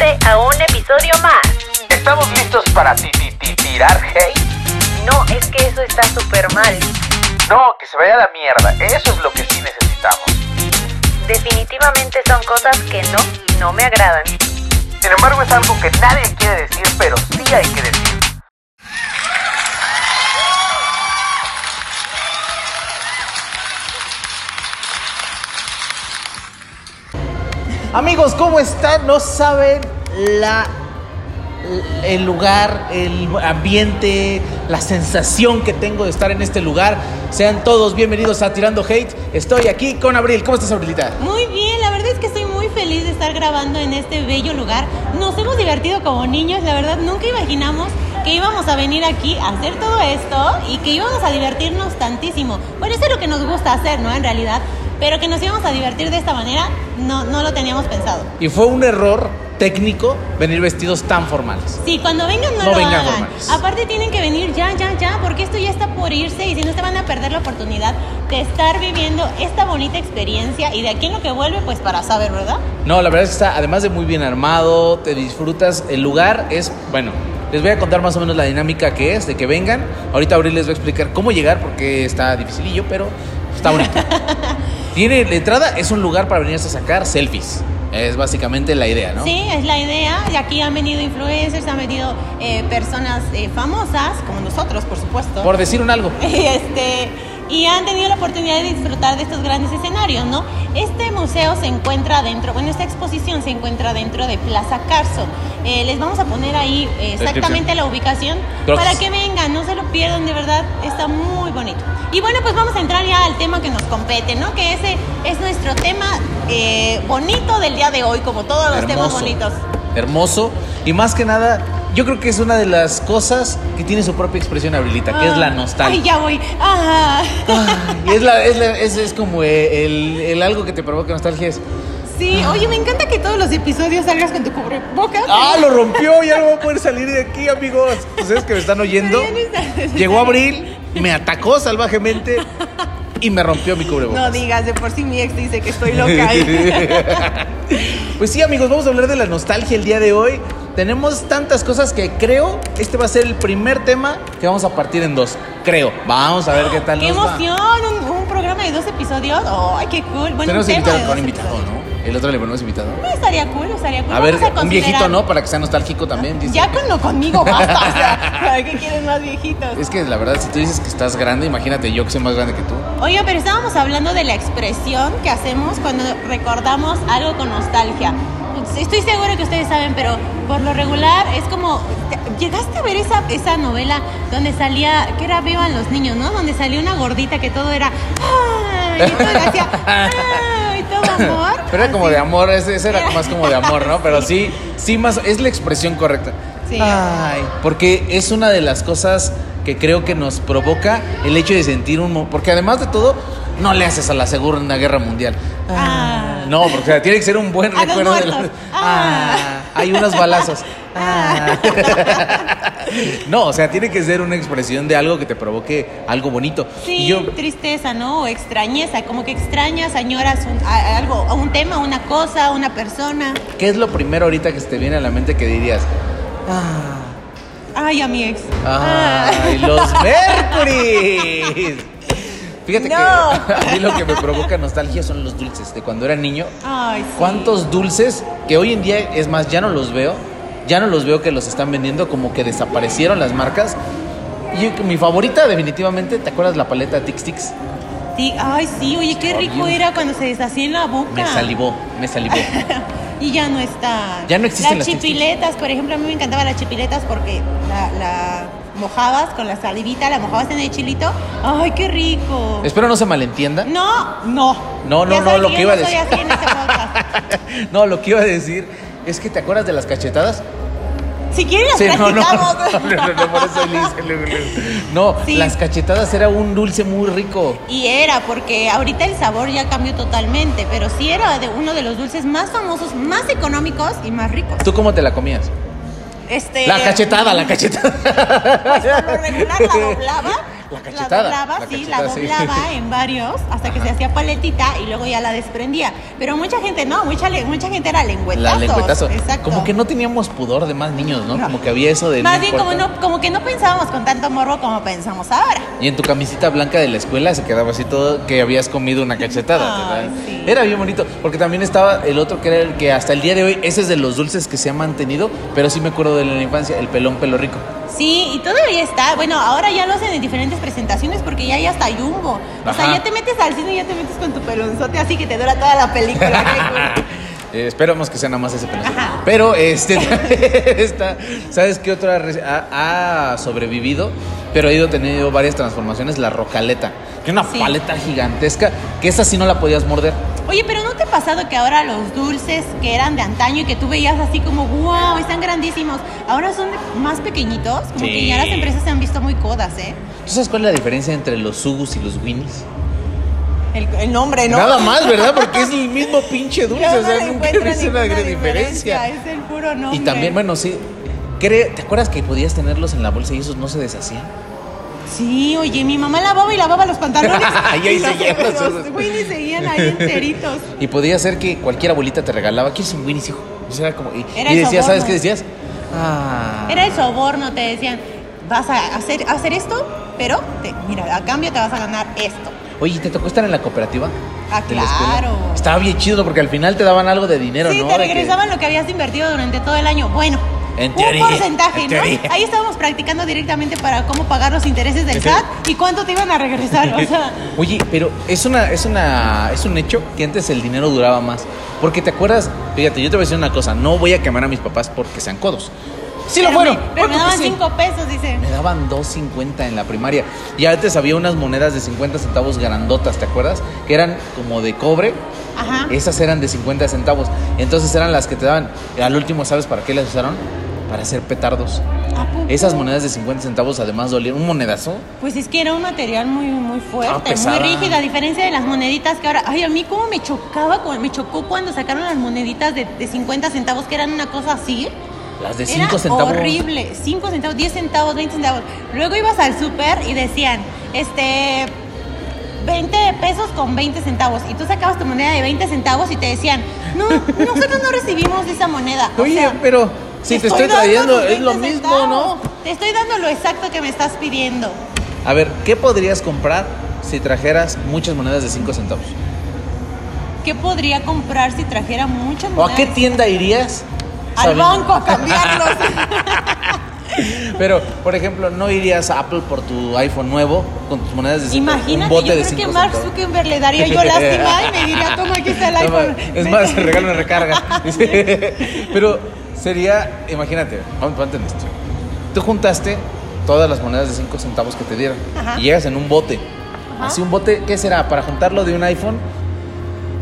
suscribirte a un episodio más. ¿Estamos listos para ti, ti, ti- tirar hate? No, es que eso está súper mal. No, que se vaya a la mierda. Eso es lo que sí necesitamos. Definitivamente son cosas que no, no me agradan. Sin embargo, es algo que nadie quiere decir, pero sí hay que decir. Amigos, ¿cómo están? No saben la el lugar, el ambiente, la sensación que tengo de estar en este lugar. Sean todos bienvenidos a Tirando Hate. Estoy aquí con Abril. ¿Cómo estás, Abrilita? Muy bien, la verdad es que estoy muy feliz de estar grabando en este bello lugar. Nos hemos divertido como niños, la verdad nunca imaginamos que íbamos a venir aquí a hacer todo esto y que íbamos a divertirnos tantísimo. Bueno, eso es lo que nos gusta hacer, ¿no? En realidad, pero que nos íbamos a divertir de esta manera, no, no lo teníamos pensado. Y fue un error técnico venir vestidos tan formales. Sí, cuando vengan no, No lo vengan hagan. formales. Aparte tienen que venir ya, ya, ya, porque esto ya está por irse y si no se van a perder la oportunidad de estar viviendo esta bonita experiencia y de aquí en lo que vuelve, pues para saber, ¿verdad? No, la verdad es que está, además de muy bien armado, te disfrutas. El lugar es, bueno, les voy a contar más o menos la dinámica que es, de que vengan. Ahorita Abril les va a explicar cómo llegar porque está dificilillo, pero está bonito. Tiene, la entrada es un lugar para venirse a sacar selfies. Es básicamente la idea, ¿no? Sí, es la idea. Y aquí han venido influencers, han venido eh, personas eh, famosas, como nosotros, por supuesto. Por decir un algo. Este, y han tenido la oportunidad de disfrutar de estos grandes escenarios, ¿no? Este museo se encuentra dentro, bueno, esta exposición se encuentra dentro de Plaza Carso. Eh, les vamos a poner ahí eh, exactamente la ubicación Gracias. para que vengan, no se lo pierdan, de verdad, está muy bonito. Y bueno, pues vamos a entrar ya al tema que nos compete, ¿no? Que ese es nuestro tema eh, bonito del día de hoy, como todos los temas bonitos. Hermoso. Y más que nada, yo creo que es una de las cosas que tiene su propia expresión, Abrilita, que es la Ah, nostalgia. Ay, ya voy. Ah. Y es, la, es, la- es, es como el, el algo que te provoca nostalgia. Es, Sí, oye, me encanta que todos los episodios salgas con tu cubrebocas. ¡Ah, lo rompió! Ya no voy a poder salir de aquí, amigos. Ustedes que me están oyendo. No Llegó Abril, me atacó salvajemente y me rompió mi No cubrebocas. digas, de por sí mi ex dice que estoy loca. Pues sí, amigos, vamos a hablar de la nostalgia el día de hoy. Tenemos tantas cosas que creo este va a ser el primer tema que vamos a partir en dos. Creo. Vamos a ver qué tal ¡Qué nos va. emoción! Un, un programa de dos episodios. ¡Ay, qué cool! Bueno, Tenemos un tema invitado de con dos invitado, episodios. ¿no? El otro le ponemos invitado. No, estaría cool, estaría cool. A ver, Vamos un viejito, ¿no? Para que sea nostálgico también. dice. Ya con lo conmigo basta. o sea, ¿para qué quieres más viejitos? Es que la verdad, si tú dices que estás grande, imagínate yo que soy más grande que tú. Oye, pero estábamos hablando de la expresión que hacemos cuando recordamos algo con nostalgia. Estoy segura que ustedes saben, pero por lo regular es como... ¿Llegaste a ver esa, esa novela donde salía, que era Vivan los niños, ¿no? Donde salía una gordita que todo era... ¡Ay! Y todo hacía... ¡Ay! Todo amor. Pero era como de amor, ese, ese era más como de amor, ¿no? Pero sí, sí más, es la expresión correcta. Sí. Ay, porque es una de las cosas que creo que nos provoca el hecho de sentir un... Porque además de todo, no le haces a la Segunda Guerra Mundial. Ah. No, porque tiene que ser un buen A recuerdo de la- Ah, hay unos balazos. Ah. No, o sea, tiene que ser una expresión de algo que te provoque algo bonito. Sí, Y yo, tristeza, ¿no? O extrañeza, como que extrañas, añoras un, a- algo, a un tema, una cosa, una persona. ¿qué es lo primero ahorita que se te viene a la mente que dirías? Ah. Ay, a mi ex. ¡Ay, los Mercury! Fíjate No. que a mí lo que me provoca nostalgia son los dulces. De cuando era niño, Ay, sí. ¿cuántos dulces que hoy en día, es más, ya no los veo? Ya no los veo que los están vendiendo, como que desaparecieron las marcas. Y mi favorita, definitivamente, ¿te acuerdas la paleta Tix Tix? Sí, ay, sí, oye, qué rico era cuando se deshacía en la boca. Me salivó, me salivó. y ya no está. Ya no existen las las chipiletas, por ejemplo, a mí me encantaban las chipiletas porque la, la mojabas con la salivita, la mojabas en el chilito. Ay, qué rico. Espero no se malentienda. No, no. No, no, Ya no, lo que iba a decir. este no, lo que iba a decir es que te acuerdas de las cachetadas. Si quieren las Sí, no, no, no, las cachetadas era un dulce muy rico. Y era, porque ahorita el sabor ya cambió totalmente, pero sí era de uno de los dulces más famosos, más económicos y más ricos. ¿Tú cómo te la comías? Este, La cachetada, la cachetada. Pues por lo regular la doblaba La cachetada, doblaba, la sí, cachetada, la sí. doblaba en varios hasta que se hacía paletita y luego ya la desprendía. Pero mucha gente no, mucha, mucha gente era lengüetazo. La lengüetazo. Exacto. Como que no teníamos pudor de más niños, ¿no? No. Como que había eso de. Más no bien como, no, como que no pensábamos con tanto morbo como pensamos ahora. Y en tu camisita blanca de la escuela se quedaba así todo que habías comido una cachetada. Ay, ¿verdad? sí. Era bien bonito, porque también estaba el otro que era el que hasta el día de hoy, ese es de los dulces que se ha mantenido, pero sí me acuerdo de la infancia, el pelón pelo rico. Sí, y todavía está. Bueno, ahora ya lo hacen en diferentes presentaciones porque ya hay hasta jumbo. O sea, ya te metes al cine y ya te metes con tu pelonzote así que te dura toda la película. Eh, esperamos que sea nada más ese. Ajá. Pero este está, ¿sabes qué otro ha, re- ha- ha sobrevivido? Pero ha ido teniendo varias transformaciones, la rocaleta. Que una Sí. paleta gigantesca, que esa sí no la podías morder. Oye, pero ¿no te ha pasado que ahora los dulces que eran de antaño y que tú veías así como, wow, están grandísimos, ahora son más pequeñitos? Como Sí. que ya las empresas se han visto muy codas, ¿eh? ¿Tú sabes cuál es la diferencia entre los Sugus y los Winnies? El, el nombre, ¿no? Nada más, ¿verdad? Porque es el mismo pinche dulce, o sea, nunca ves una gran diferencia. Es el puro nombre. Y también, bueno, sí. ¿Te acuerdas que podías tenerlos en la bolsa y esos no se deshacían? Sí, oye, mi mamá lavaba y lavaba los pantalones. Y ahí seguían los. Winnie seguían ahí enteritos. Y podía ser que cualquier abuelita te regalaba, ¿quieres un Winnie's, hijo? Y era como, y, Era y el decías, ¿sabes qué decías? Ah. Era el soborno, te decían, vas a hacer, hacer esto, pero te- mira, a cambio te vas a ganar esto. Oye, ¿te tocó estar en la cooperativa? Ah, claro. Estaba bien chido porque al final te daban algo de dinero, sí, ¿no? te De que- regresaban lo que habías invertido durante todo el año. Bueno, En un teoría, porcentaje, en ¿no? teoría. Ahí estábamos practicando directamente para cómo pagar los intereses del. SAT y cuánto te iban a regresar. O sea, Oye, pero es una, es una, es un hecho que antes el dinero duraba más. Porque te acuerdas, fíjate, yo te voy a decir una cosa, no voy a quemar a mis papás porque sean codos. Sí lo fueron. me- Pero me ¿cuánto daban que sí? cinco pesos, dice. Me daban 2.50 en la primaria. Y antes había unas monedas de 50 centavos grandotas, ¿te acuerdas? Que eran como de cobre. Ajá. Esas eran de 50 centavos. Entonces eran las que te daban. Al último, ¿sabes para qué las usaron? Para hacer petardos. ¿A poco? Esas monedas de 50 centavos además dolían. Un monedazo. Pues es que era un material muy, muy Ah, fuerte, muy rígido, a diferencia de las moneditas que ahora. Ay, a mí cómo me chocaba, me chocó cuando sacaron las moneditas de, de 50 centavos, que eran una cosa así. Las de Era 5 centavos. horrible, 5 centavos, 10 centavos, 20 centavos. Luego ibas al súper y decían, este, 20 pesos con 20 centavos. Y tú sacabas tu moneda de 20 centavos y te decían, no, nosotros no recibimos esa moneda. O Oye, sea, pero si te estoy trayendo, es lo 20 mismo, ¿no? Te estoy dando lo exacto que me estás pidiendo. A ver, ¿qué podrías comprar si trajeras muchas monedas de 5 centavos? ¿Qué podría comprar si trajera muchas ¿O monedas? a qué tienda irías? Al sabiendo- banco a cambiarlos. Pero, por ejemplo, ¿no irías a Apple por tu iPhone nuevo con tus monedas de 5 Imagínate, un bote yo de creo que 5 Mark? Zuckerberg le daría yo lástima y me diría, toma, aquí está el iPhone. Es más, se regala una recarga. Pero sería, imagínate, pon- ponte en esto. Tú juntaste todas las monedas de 5 centavos que te dieron Ajá. y llegas en un bote. Ajá. Así un bote, ¿qué será? Para juntarlo de un iPhone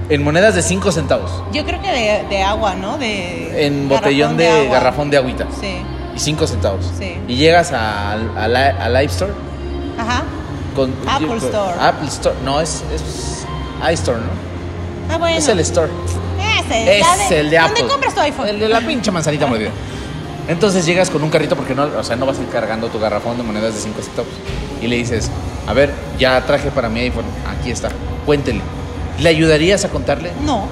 en monedas de 5 centavos. Yo creo que de, de agua, ¿no? De En botellón de, garrafón de agüita. Sí. Y 5 centavos. Sí. Y llegas al, App Store Ajá. con... Apple Store. Apple Store. No, es, es iStore, ¿no? Ah, bueno. Es el Store. Ese, la Es el de Apple. ¿Dónde compras tu iPhone? El de la pinche manzanita mordida. Entonces llegas con un carrito porque no, o sea, no vas a ir cargando tu garrafón de monedas de 5 centavos. Y le dices, a ver, ya traje para mi iPhone, aquí está, cuéntele. ¿Le ayudarías a contarle? No.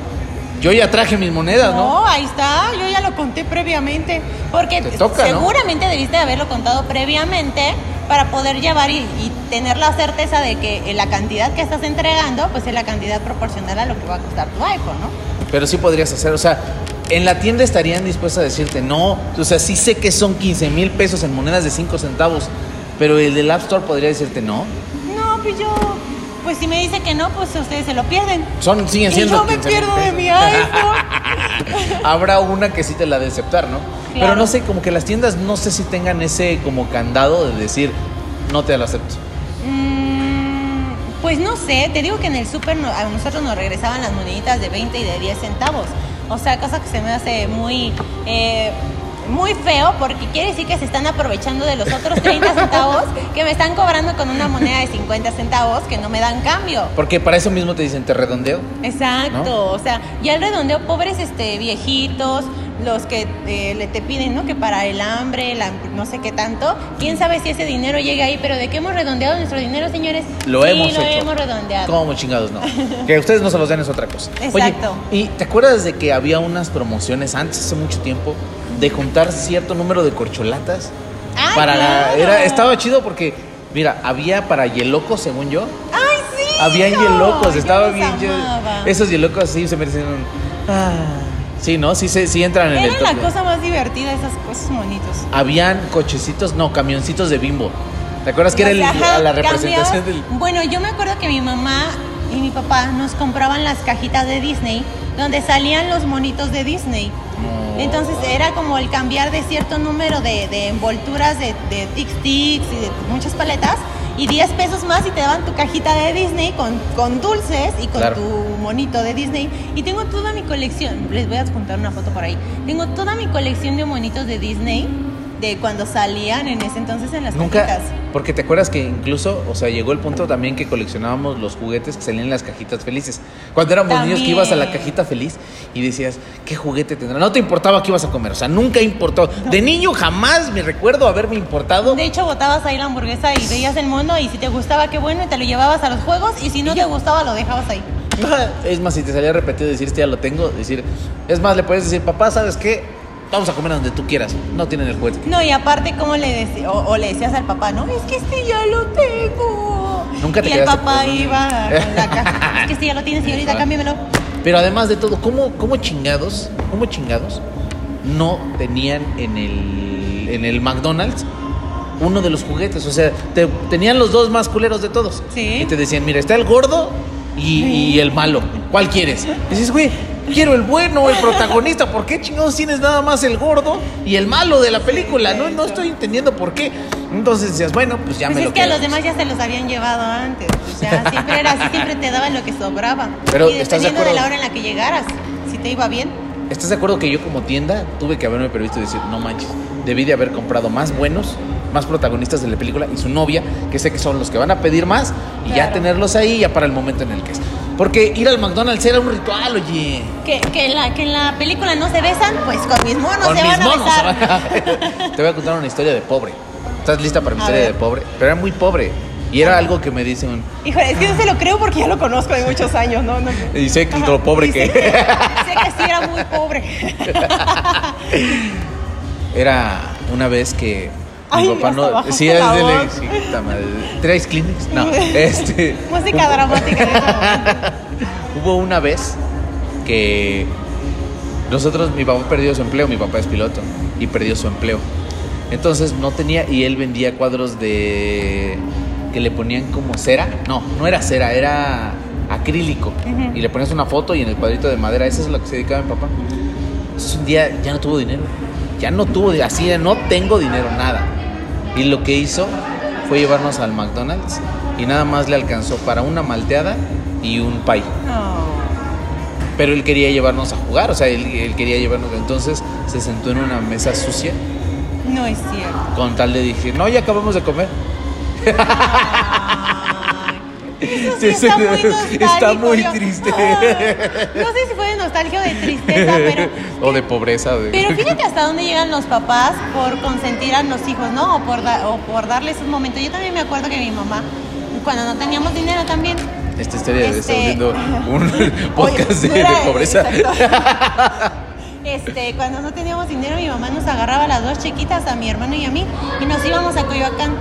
Yo ya traje mis monedas, ¿no? No, ahí está. Yo ya lo conté previamente. Porque Te toca, ¿no? seguramente debiste de haberlo contado previamente para poder llevar y, y tener la certeza de que la cantidad que estás entregando, pues es la cantidad proporcional a lo que va a costar tu iPhone, ¿no? Pero sí podrías hacer, o sea, en la tienda estarían dispuestos a decirte, no, o sea, sí sé que son 15 mil pesos en monedas de 5 centavos, pero el del App Store podría decirte, no, No, pues yo, pues si me dice que no, pues ustedes se lo pierden. son, siguen Y siendo yo me 15,000 pierdo de mi iPhone. Habrá una que sí te la de aceptar, ¿no? Pero no sé, como que las tiendas no sé si tengan ese como candado de decir, no te la acepto. Mm, pues no sé, te digo que en el súper no- a nosotros nos regresaban las moneditas de 20 y de 10 centavos. O sea, cosa que se me hace muy, eh, muy feo porque quiere decir que se están aprovechando de los otros 30 centavos que me están cobrando con una moneda de 50 centavos que no me dan cambio. Porque para eso mismo te dicen, te redondeo. Exacto, ¿No? o sea, ya el redondeo, pobres este, viejitos, los que eh, le te piden, ¿no? Que para el hambre, la, no sé qué tanto. ¿Quién sabe si ese dinero llega ahí? Pero de que hemos redondeado nuestro dinero, señores. Lo Sí, hemos lo hecho. hemos redondeado. ¿Cómo chingados no? que ustedes no se los den es otra cosa. Exacto. Oye, ¿y te acuerdas de que había unas promociones antes, hace mucho tiempo, de juntar cierto número de corcholatas? ¡Ay, para claro! era Estaba chido porque, mira, había para Yelocos, según yo. ¡Ay, sí! Habían no, Yelocos, yo estaba bien amaba. Esos Yelocos sí se merecen un... Ah, sí, ¿no? Sí, se- sí entran en el Era la top. cosa más divertida, esas cosas monitos. Habían cochecitos, no, camioncitos de bimbo. ¿Te acuerdas que era el- Ajá, la representación cambiabas- del... Bueno, yo me acuerdo que mi mamá y mi papá nos compraban las cajitas de Disney donde salían los monitos de Disney. No. Entonces era como el cambiar de cierto número de, de envolturas de, de Tic Tics y de muchas paletas y 10 pesos más y te daban tu cajita de Disney con, con dulces y con Claro. tu monito de Disney. Y tengo toda mi colección, les voy a adjuntar una foto por ahí. Tengo toda mi colección de monitos de Disney de cuando salían en ese entonces en las Nunca, cajitas. porque te acuerdas que incluso, o sea, llegó el punto también que coleccionábamos los juguetes que salían en las cajitas felices. Cuando éramos niños que ibas a la cajita feliz y decías, ¿qué juguete tendrá? No te importaba qué ibas a comer, o sea, nunca importó. De niño jamás me recuerdo haberme importado. De hecho, botabas ahí la hamburguesa y veías el mono y si te gustaba, qué bueno, y te lo llevabas a los juegos y si no te gustaba, lo dejabas ahí. Es más, si te salía repetido decir, este ya lo tengo, decir, es más, le puedes decir, papá, ¿sabes qué? Vamos a comer donde tú quieras. No tienen el juguete. No, y aparte, ¿cómo le decías? O, o le decías al papá, no, es que este ya lo tengo. Nunca te Y el papá con- iba con la caja. Es que este ya lo tienes, señorita, Ajá. cámbiamelo. Pero además de todo, ¿cómo, cómo chingados, cómo chingados no tenían en el, en el McDonald's uno de los juguetes? O sea, te, tenían los dos más culeros de todos. Sí. Y te decían, mira, está el gordo y, y el malo. ¿Cuál quieres? Y dices, güey, quiero el bueno, el protagonista. ¿Por qué chingados tienes nada más el gordo y el malo de la película? No, no estoy entendiendo por qué. Entonces decías, bueno, pues ya Pues me es lo que a los demás ya se los habían llevado antes. O sea, siempre era así, siempre te daban lo que sobraba. Pero, y ¿estás de dependiendo de, la hora en la que llegaras, si te iba bien. ¿Estás de acuerdo que yo como tienda tuve que haberme previsto decir, no manches, debí de haber comprado más buenos, más protagonistas de la película y su novia, que sé que son los que van a pedir más, y ya tenerlos ahí ya para el momento en el que es. Porque ir al McDonald's era un ritual, oye. Que, que, en la, que en la película no se besan, pues con mis monos Con se mis van a monos. besar. van a- Te voy a contar una historia de pobre. ¿Estás lista para mi A historia ver. de pobre? Pero era muy pobre. Y era algo que me dice un... Híjole, es que no se lo creo porque ya lo conozco de muchos años, ¿no? no. Y sé que lo pobre que... sé que. Sé que sí era muy pobre. Era una vez que mi Ay, papá hasta no. Sí, es de la- sí. No. Este. Música dramática. Hubo una vez que nosotros, mi papá perdió su empleo, mi papá es piloto y perdió su empleo. Entonces no tenía, y él vendía cuadros de que le ponían como cera. No, no era cera, era acrílico. Ujú. Y le ponías una foto y en el cuadrito de madera, eso es lo que se dedicaba mi papá. Entonces un día ya no tuvo dinero. Ya no tuvo, así no tengo dinero, nada. Y lo que hizo fue llevarnos al McDonald's y nada más le alcanzó para una malteada y un pie. No. Pero él quería llevarnos a jugar, o sea, él, él quería llevarnos. Entonces se sentó en una mesa sucia No es cierto. con tal de decir, no, ya acabamos de comer. Eso Sí, sí está muy está muy triste. No sé si fue de nostalgia o de tristeza, pero o de pobreza. de- Pero fíjate hasta dónde llegan los papás por consentir a los hijos, ¿no? O por, da- o por darles un momento. Yo también me acuerdo que mi mamá, cuando no teníamos dinero también. Esta historia de este- viendo un podcast Oye, de, de pobreza. Este, cuando no teníamos dinero, mi mamá nos agarraba a las dos chiquitas, a mi hermano y a mí, y nos íbamos a Coyoacán.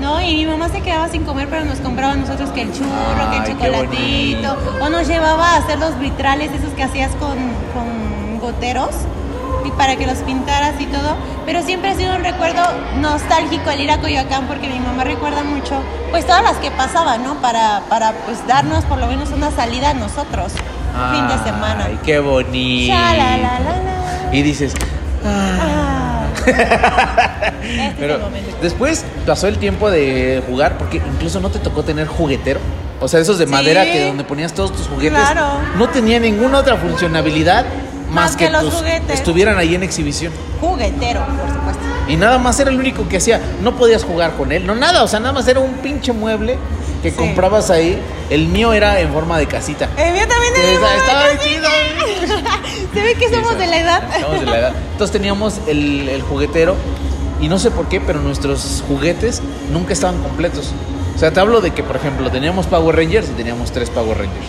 ¿No? Y mi mamá se quedaba sin comer, pero nos compraba a nosotros que el churro, que el chocolatito. O nos llevaba a hacer los vitrales, esos que hacías con, con goteros, y para que los pintaras y todo. Pero siempre ha sido un recuerdo nostálgico el ir a Coyoacán, porque mi mamá recuerda mucho, pues todas las que pasaban, ¿no? Para, para pues darnos por lo menos una salida a nosotros, fin de semana. Ay, qué bonito. Y dices, Ah. Este es Pero el momento. después pasó el tiempo de jugar porque incluso no te tocó tener juguetero. O sea, esos de Sí. madera que donde ponías todos tus juguetes Claro. no tenía ninguna otra funcionalidad más, Más que los pues, juguetes. estuvieran ahí en exhibición. Juguetero, por supuesto. Y nada más era el único que hacía. No podías jugar con él, no nada. O sea, nada más era un pinche mueble que Sí. comprabas ahí El mío era en forma de casita. El mío también era igual, estaba chido. Se ve que Sí, somos de la edad. Estamos de la edad. Entonces teníamos el, el juguetero y no sé por qué, pero nuestros juguetes nunca estaban completos. O sea, te hablo de que, por ejemplo, teníamos Power Rangers y teníamos tres Power Rangers.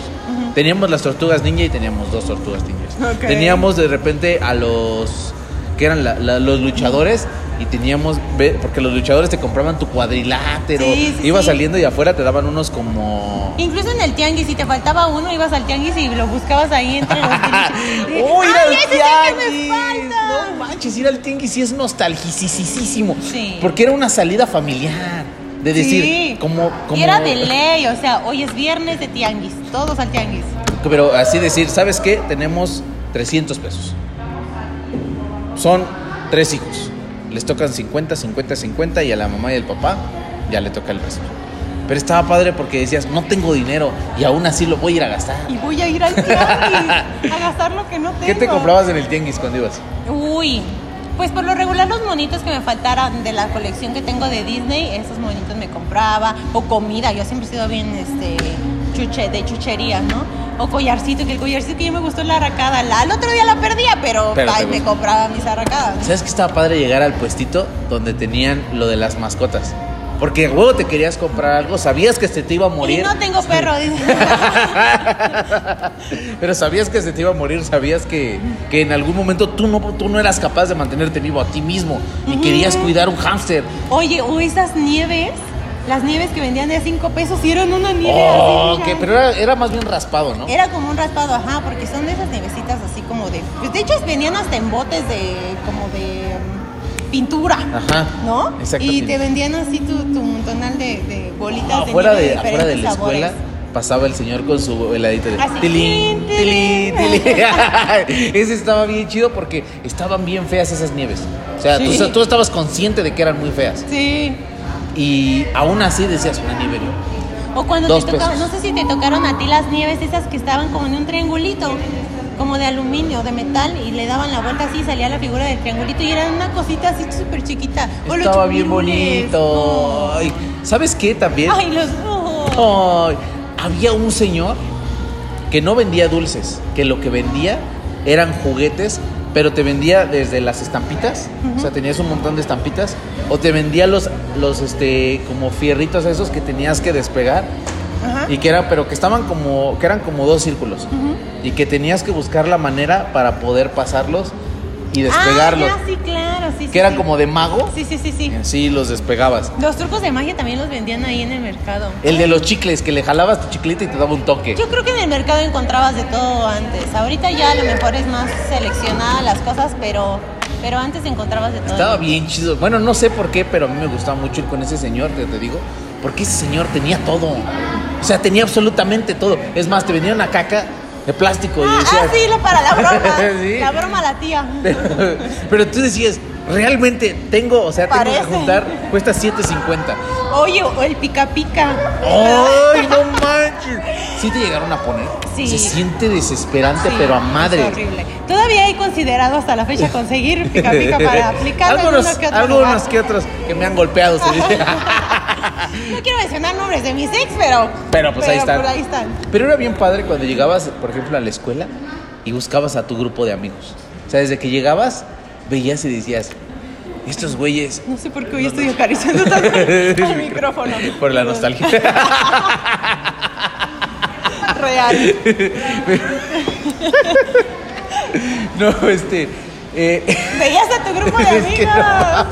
Teníamos las tortugas ninja y teníamos dos tortugas ninjas. Ok. Teníamos de repente a los que eran la- la- los luchadores y teníamos, porque los luchadores te compraban tu cuadrilátero, Sí, sí, iba sí. saliendo y afuera te daban unos como... Incluso en el tianguis, si te faltaba uno, ibas al tianguis y lo buscabas ahí entre los. ¡Oh, ir ¡Ay, al tianguis! falta! No manches, ir al tianguis sí es nostalgicisísimo. Sí. Porque era una salida familiar. De decir, Sí. como, como. Y era de ley, o sea, hoy es viernes de tianguis, todos al tianguis. Pero así decir, ¿sabes qué? Tenemos 300 pesos. Son tres hijos. Les tocan 50, 50, 50 y a la mamá y al papá ya le toca el resto. Pero estaba padre porque decías, no tengo dinero y aún así lo voy a ir a gastar. Y voy a ir al tianguis a gastar lo que no tengo. ¿Qué te comprabas en el tianguis cuando ibas? Uy, pues por lo regular los monitos que me faltaran de la colección que tengo de Disney, esos monitos me compraba. O comida, yo siempre he sido bien este, chuche, de chuchería, ¿no? O collarcito, que el collarcito que yo me gustó la arracada. La, al otro día la perdía, pero, Pero te ay, me compraba mis arracadas. ¿no? ¿Sabes qué estaba padre llegar al puestito donde tenían lo de las mascotas? Porque luego te querías comprar algo, sabías que se te iba a morir. Y no tengo perro, dice. Pero sabías que se te iba a morir, sabías que, que en algún momento tú no, tú no eras capaz de mantenerte vivo a ti mismo y querías cuidar un hámster. Oye, o esas nieves, las nieves que vendían de a 5 pesos, y eran una nieve Oh, así. pero era, era más bien raspado, ¿no? Era como un raspado, ajá, porque son de esas nievecitas así como de. Pues de hecho venían hasta en botes de. como de mm, pintura. Ajá, ¿No? exactamente. Y te vendían así tu, tu montonal de, de bolitas afuera de, de, nieve afuera de la sabores. escuela pasaba el señor con su heladito de Así, tilín, tilín, tilín. Ese estaba bien chido porque estaban bien feas esas nieves. O sea, tú, Sí. tú estabas consciente de que eran muy feas. Sí. Y aún así decías una nieve. ¿no? O cuando Dos te tocaban, no sé si te tocaron a ti las nieves esas que estaban como en un triangulito, como de aluminio, de metal, y le daban la vuelta así y salía la figura del triangulito y era una cosita así súper chiquita. O Estaba bien bonito. Ay, ¿Sabes qué también? Ay, los. oh. Ay, había un señor que no vendía dulces, que lo que vendía eran juguetes, pero te vendía desde las estampitas, o sea, tenías un montón de estampitas, o te vendía los, los este, como fierritos esos que tenías que despegar, y que eran, pero que estaban como, que eran como dos círculos, y que tenías que buscar la manera para poder pasarlos y despegarlos, Ah, sí, claro, sí, sí. que eran sí. como de mago, Sí, sí, sí, sí. y así los despegabas. Los trucos de magia también los vendían ahí en el mercado. El de los chicles, que le jalabas tu chiclito y te daba un toque. Yo creo que en el mercado encontrabas de todo antes. Ahorita ya a lo mejor es más seleccionada las cosas, pero, pero antes encontrabas de todo. Estaba bien chido. Bueno, no sé por qué, pero a mí me gustaba mucho ir con ese señor, te, te digo. Porque ese señor tenía todo. O sea, tenía absolutamente todo. Es más, te vendía una caca de plástico y Ah, ah, sí, lo para la broma. Sí. La broma a la tía. Pero, pero tú decías, realmente tengo, o sea, tengo Parece. que juntar, cuesta 7.50. Oye, o el pica pica. ¡Ay, no manches! ¿Sí te llegaron a poner? Sí. Se siente desesperante, Sí, pero a es madre. horrible. Todavía he considerado hasta la fecha conseguir pica pica para aplicar algunos, que otros. algunos que otros que me han golpeado. se dice. No quiero mencionar nombres de mis ex, pero. Pero pues ahí están. por ahí están. Pero era bien padre cuando llegabas, por ejemplo, a la escuela y buscabas a tu grupo de amigos. O sea, desde que llegabas, veías y decías, estos güeyes. No sé por qué hoy estoy acariciando tanto al micrófono. Por la nostalgia. Real. no, este. eh, Veías a tu grupo de no amigas.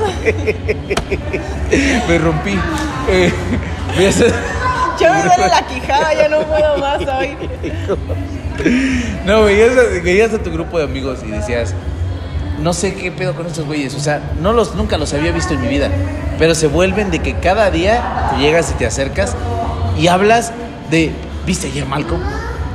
me rompí. Eh, veías a- Yo me duele la quijada, ya no puedo más hoy. No, veías a, veías a tu grupo de amigos y decías, no sé qué pedo con estos güeyes. O sea, no los, nunca los había visto en mi vida. Pero se vuelven de que cada día te llegas y te acercas y hablas de, ¿viste ayer Malcolm?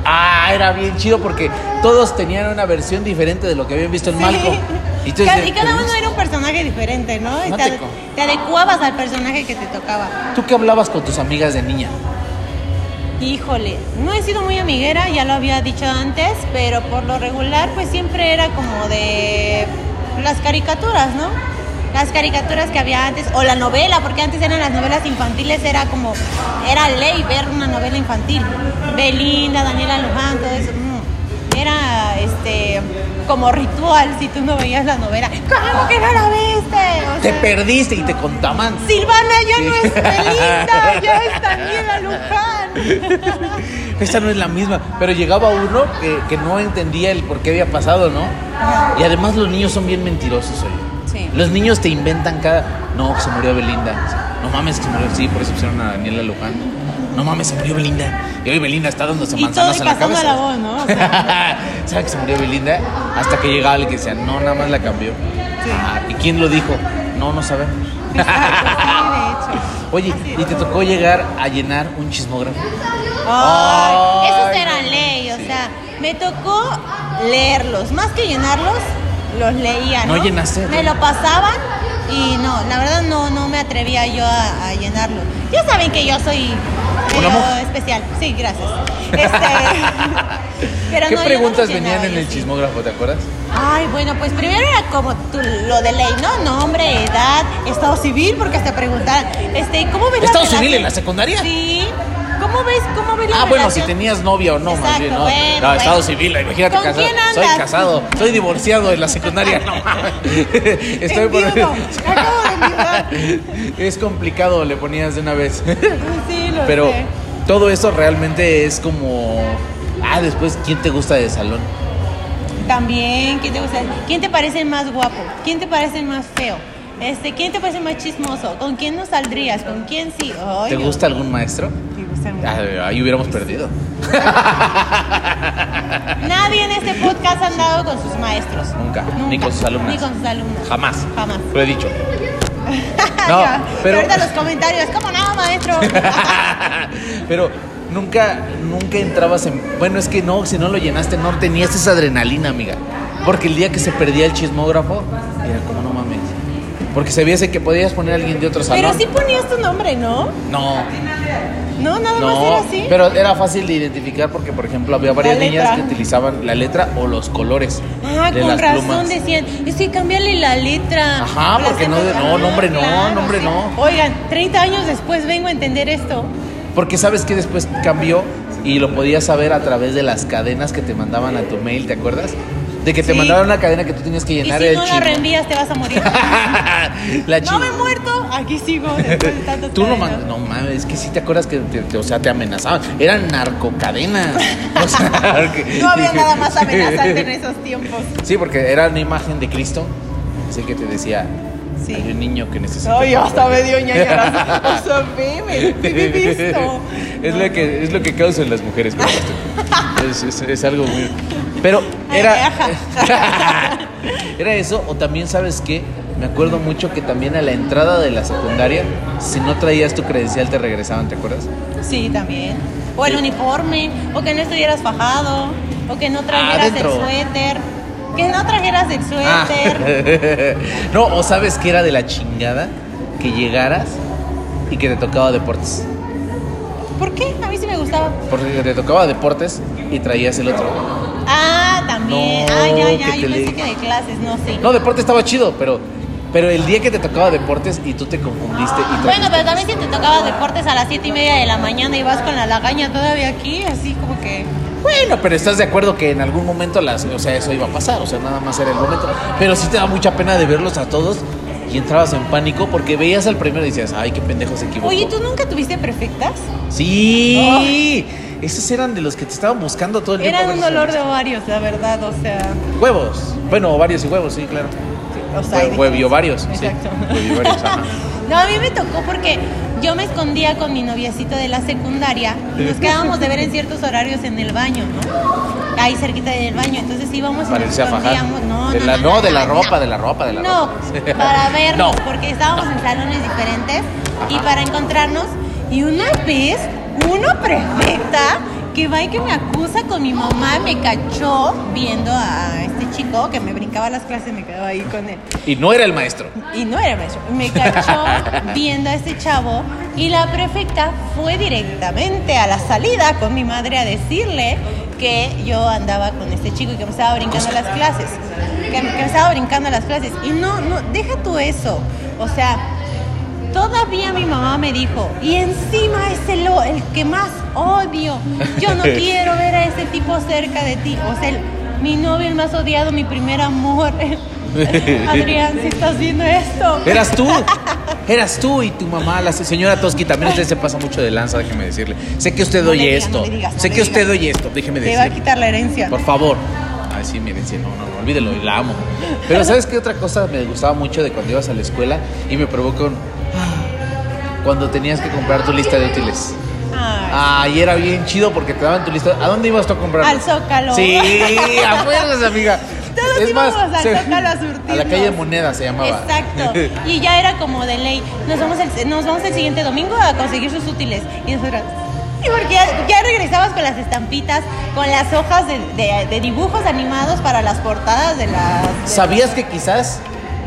Ah, era bien chido porque todos tenían una versión diferente de lo que habían visto en Sí. Malcolm. Y, tú Cada- y cada "¿Pero uno era un personaje diferente, ¿no? Y te adecuabas al personaje que te tocaba. ¿Tú qué hablabas con tus amigas de niña? Híjole, no he sido muy amiguera, ya lo había dicho antes, pero por lo regular pues siempre era como de las caricaturas, ¿no? las caricaturas que había antes, o la novela, porque antes eran las novelas infantiles, era como, era ley ver una novela infantil. Belinda, Daniela Luján, todo eso. Era este como ritual si tú no veías la novela. ¿Cómo que no la viste? O Te perdiste y te contaban. Silvana ya no es Belinda, ya es Daniela Luján. Esta no es la misma. Pero llegaba uno que, que no entendía el por qué había pasado, ¿no? Y además los niños son bien mentirosos. Sí. Los niños te inventan cada. No, se murió Belinda. No mames, que se murió. Sí, por eso pusieron a Daniela Luján. No mames, se murió Belinda. Y hoy Belinda está dándose Y todo manzanas y en la cabeza. la voz, ¿no? O sea, ¿Sabe que se murió Belinda? Hasta que llegaba alguien que decía, no, nada más la cambió. Ah, ¿Y quién lo dijo? No, no sabemos. exacto, sí, de hecho. Oye, ¿y te tocó llegar a llenar un chismógrafo? Ay, Ay, esos eran ley, o sí. sea, me tocó leerlos, más que llenarlos, los leía, ¿no? ¿No llenaste? Me lo pasaban y no, la verdad no, no me atrevía yo a, a llenarlo. Ya saben que yo soy ¿Una medio mujer? especial, sí, gracias. Este, pero ¿Qué no, yo no preguntas venían en el chismógrafo, te acuerdas? Ay, bueno, pues primero era como tú- lo de ley, ¿no? Nombre, edad, estado civil, porque hasta preguntaban, este, ¿cómo ves la ¿Estado civil en la secundaria? Sí. ¿Cómo ves, cómo ves la Ah, bueno, si tenías novia o no, más bien, ¿no? bueno, no, estado civil, imagínate ¿Con casado. quién Soy casado, soy divorciado en la secundaria, no. Estoy por acabo de. Es complicado, le ponías de una vez. Sí, lo Pero sé. todo eso realmente es como. Ah, después, ¿quién te gusta de salón? También, ¿quién te gusta? ¿Quién te parece más guapo? ¿Quién te parece más feo? Este, ¿quién te parece más chismoso? ¿Con quién no saldrías? ¿Con quién sí? Ay, ¿Te gusta algún maestro? Gusta. Ah, ahí hubiéramos perdido. Nadie en este podcast ha andado con sus maestros. Nunca, ni con sus alumnas. Ni con sus alumnos. Jamás. Jamás. Lo he dicho. No, pero- Ahorita los comentarios, ¿cómo no, maestro? Pero nunca, nunca entrabas en. Bueno, es que no, si no lo llenaste, no tenías esa adrenalina, amiga. Porque el día que se perdía el chismógrafo, era como no mames. Porque sabías de que podías poner a alguien de otro salón. Pero sí ponías tu nombre, ¿no? No, No, nada más no. era así. Pero era fácil de identificar porque, por ejemplo, había varias niñas que utilizaban la letra o los colores Ah, de con las razón plumas. decían, es que cambiarle la letra. Ajá, porque no no, nombre no, nombre no. Oigan, 30 años después vengo a entender esto. Porque sabes que después cambió y lo podías saber a través de las cadenas que te mandaban a tu mail, ¿te acuerdas? De que te Sí. mandaban una cadena que tú tenías que Y llenar si el no la chismo. reenvías te vas a morir. la no me he muerto, aquí sigo después de tantas Tú no mandas, no mames, es que sí te acuerdas que te, te- o sea, te amenazaban. Eran narcocadenas. O sea, que- No había nada más amenazante en esos tiempos. Sí, porque era una imagen de Cristo. Así que te decía, Sí. hay un niño que necesita. Ay, hasta papá". me dio ñañaras. O sea, veme, te he visto. es, lo que, es lo que causan las mujeres con esto. es, es- es algo muy... Pero era... era eso, o también, ¿sabes qué? Me acuerdo mucho que también a la entrada de la secundaria, si no traías tu credencial, te regresaban, ¿te acuerdas? Sí, también. O el uniforme, o que no estuvieras fajado, o que no trajeras el Adentro. suéter. Que no trajeras el Ah. suéter. no, o sabes que era de la chingada que llegaras y que te tocaba deportes. ¿Por qué? A mí sí me gustaba. Porque te tocaba deportes y traías el otro. Ah, también. No, ah, ya, ya. Yo pensé le- que de clases, no, sí. No, deporte estaba chido, pero, pero el día que te tocaba deportes y tú te confundiste y Bueno, pero también si te tocaba deportes a las siete y media de la mañana y vas con la lagaña todavía aquí, así como que. Bueno, pero estás de acuerdo que en algún momento las, o sea, eso iba a pasar, o sea, nada más era el momento. Pero sí te da mucha pena de verlos a todos y entrabas en pánico porque veías al primero y decías, ay, qué pendejo se equivocó. Oye, ¿tú nunca tuviste perfectas? Sí, esos eran de los que te estaban buscando todo el tiempo. Eran un dolor de ovarios, la verdad, o sea. Huevos. Bueno, ovarios y huevos, sí, claro. O sea, Hue- hueviovarios, sí. Exacto. Hueviovarios, ajá. No, a mí me tocó porque yo me escondía con mi noviecito de la secundaria y nos quedábamos de ver en ciertos horarios en el baño, ¿no? Ahí cerquita del baño. Entonces íbamos y nos escondíamos. No, De no, la- no, no, de la no, ropa, no. de la ropa, de la no, ropa. para vernos, No. porque estábamos en salones diferentes y para encontrarnos. Y una vez, una prefecta que va y que me acusa con mi mamá, me cachó viendo a este chico que me brincaba las clases, me quedaba ahí con él. Y no era el maestro. Y no era maestro. Me cachó viendo a este chavo y la prefecta fue directamente a la salida con mi madre a decirle que yo andaba con este chico y que me estaba brincando las clases. Que, me- que me estaba brincando las clases. Y no, no, deja tú eso. O sea, todavía mi mamá me dijo, y encima es el, el que más odio. Yo no quiero ver a ese tipo cerca de ti. O sea, el- mi novio el más odiado, mi primer amor. Adrián, si estás viendo esto. Eras tú. Eras tú y tu mamá, la señora Toski, también usted se pasa mucho de lanza, déjeme decirle. Sé que usted No oye esto. no le digas, no sé que usted oye esto, déjeme Te va a decirle. quitar la herencia. Por favor. Ay, sí, mi herencia, no, no, no, olvídelo, la amo. Pero ¿sabes qué otra cosa me gustaba mucho de cuando ibas a la escuela y me provocó Cuando tenías que comprar tu lista de útiles. Ay. Ah, y era bien chido porque te daban tu lista. ¿A dónde ibas tú a comprar? Al Zócalo. Sí, a fuerzas, amiga. Todos íbamos al Zócalo a surtirnos. A la calle Moneda se llamaba. Exacto. Y ya era como de ley. Nos vamos el, nos vamos el siguiente domingo a conseguir sus útiles. Y nosotros. Y porque ya, ya regresabas con las estampitas, con las hojas de, de- de dibujos animados para las portadas de las. de- ¿Sabías que quizás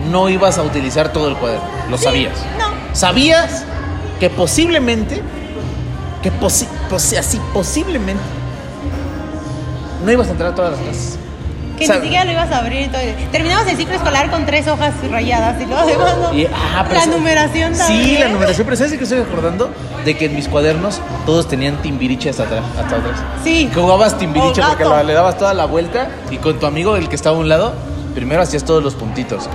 no ibas a utilizar todo el cuaderno? Lo sabías. No. ¿Sabías que posiblemente, que posi- posi- así posiblemente, no ibas a entrar a todas las clases? Que Sab- ni siquiera lo ibas a abrir. todo. Terminamos el ciclo escolar con tres hojas rayadas y no. Y- ah, la eso- numeración también. Sí, la numeración. Pero ¿sabes qué estoy acordando? De que en mis cuadernos todos tenían timbiriche hasta atrás. Hasta atrás. Sí. Que jugabas timbiriche O porque la- le dabas toda la vuelta y con tu amigo, el que estaba a un lado, primero hacías todos los puntitos.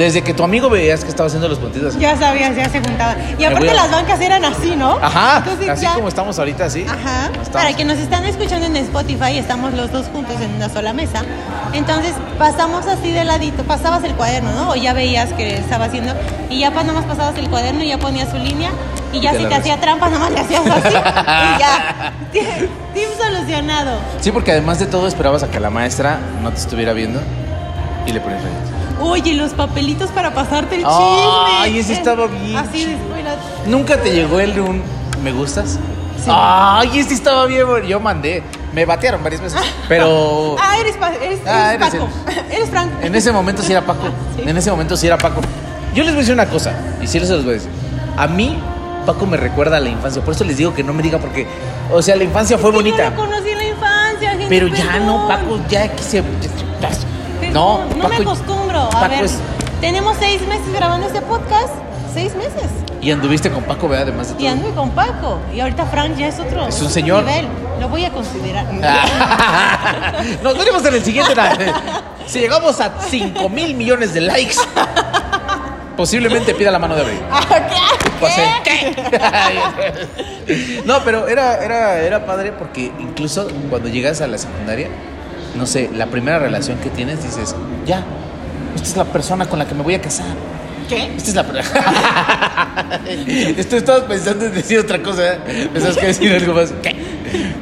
Desde que tu amigo veías que estaba haciendo los puntitos. Ya sabías, ya se juntaban. Y aparte a- las bancas eran así, ¿no? Ajá, Entonces así ya- como estamos ahorita, así. Ajá. Estamos. Para que nos están escuchando en Spotify, estamos los dos juntos en una sola mesa. Entonces pasamos así de ladito, pasabas el cuaderno, ¿no? O ya veías que estaba haciendo. Y ya pues nada más pasabas el cuaderno y ya ponías su línea. Y ya si te hacía trampa, nada más le hacías así. y ya. Team solucionado. Sí, porque además de todo esperabas a que la maestra no te estuviera viendo y le ponías rayitas. Oye, los papelitos para pasarte el chisme. Ay, ese estaba bien Así de escuela. ¿Nunca te llegó el de un me gustas? Sí. Ay, este estaba bien. Yo mandé. Me batearon varias veces. Pero Ah, eres, pa- eres, Ah, eres Paco. Eres Frank. en ese momento sí era Paco. En ese momento sí era Paco. Yo les voy a decir una cosa. Y sí les los voy a decir. A mí, Paco me recuerda a la infancia. Por eso les digo que no me diga porque. O sea, la infancia fue que bonita. Yo lo conocí en la infancia, gente, Pero ya no. Paco, ya quise. Perdón, No, no Paco. me acostumbro. A Paco ver, es- tenemos seis meses grabando este podcast. Seis meses. Y anduviste con Paco, ¿verdad? Además de todo. Y ando con Paco. Y ahorita Frank ya es otro. Es un señor. Nivel. Lo voy a considerar. Nos veremos en el siguiente. Si llegamos a 5 mil millones de likes, posiblemente pida la mano de Abril. Ah, ¿Qué? ¿qué? no, pero era, era, era padre porque incluso cuando llegas a la secundaria, no sé, la primera relación que tienes dices, ya, esta es la persona con la que me voy a casar. ¿Qué? Esta es la persona. Esto estabas pensando en decir otra cosa. ¿eh? Pensabas que decir algo más. ¿Qué?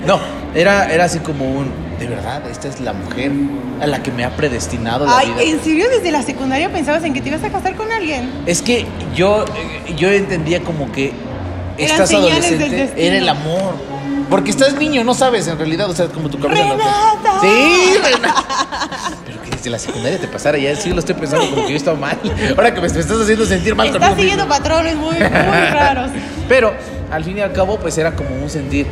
No, era, era así como un. De verdad, esta es la mujer a la que me ha predestinado la Ay, vida. ¿en serio desde la secundaria pensabas en que te ibas a casar con alguien? Es que yo, yo entendía como que Eran estás adolescente, era el amor. Porque estás niño, no sabes en realidad, o sea, como tu cabeza. no- ¡Renata! Sí, Renata. Pero que desde la secundaria te pasara, ya sí lo estoy pensando como que yo estaba mal. Ahora que me, me estás haciendo sentir mal Estás siguiendo mismo. patrones muy, muy raros. Pero al fin y al cabo, pues era como un sentir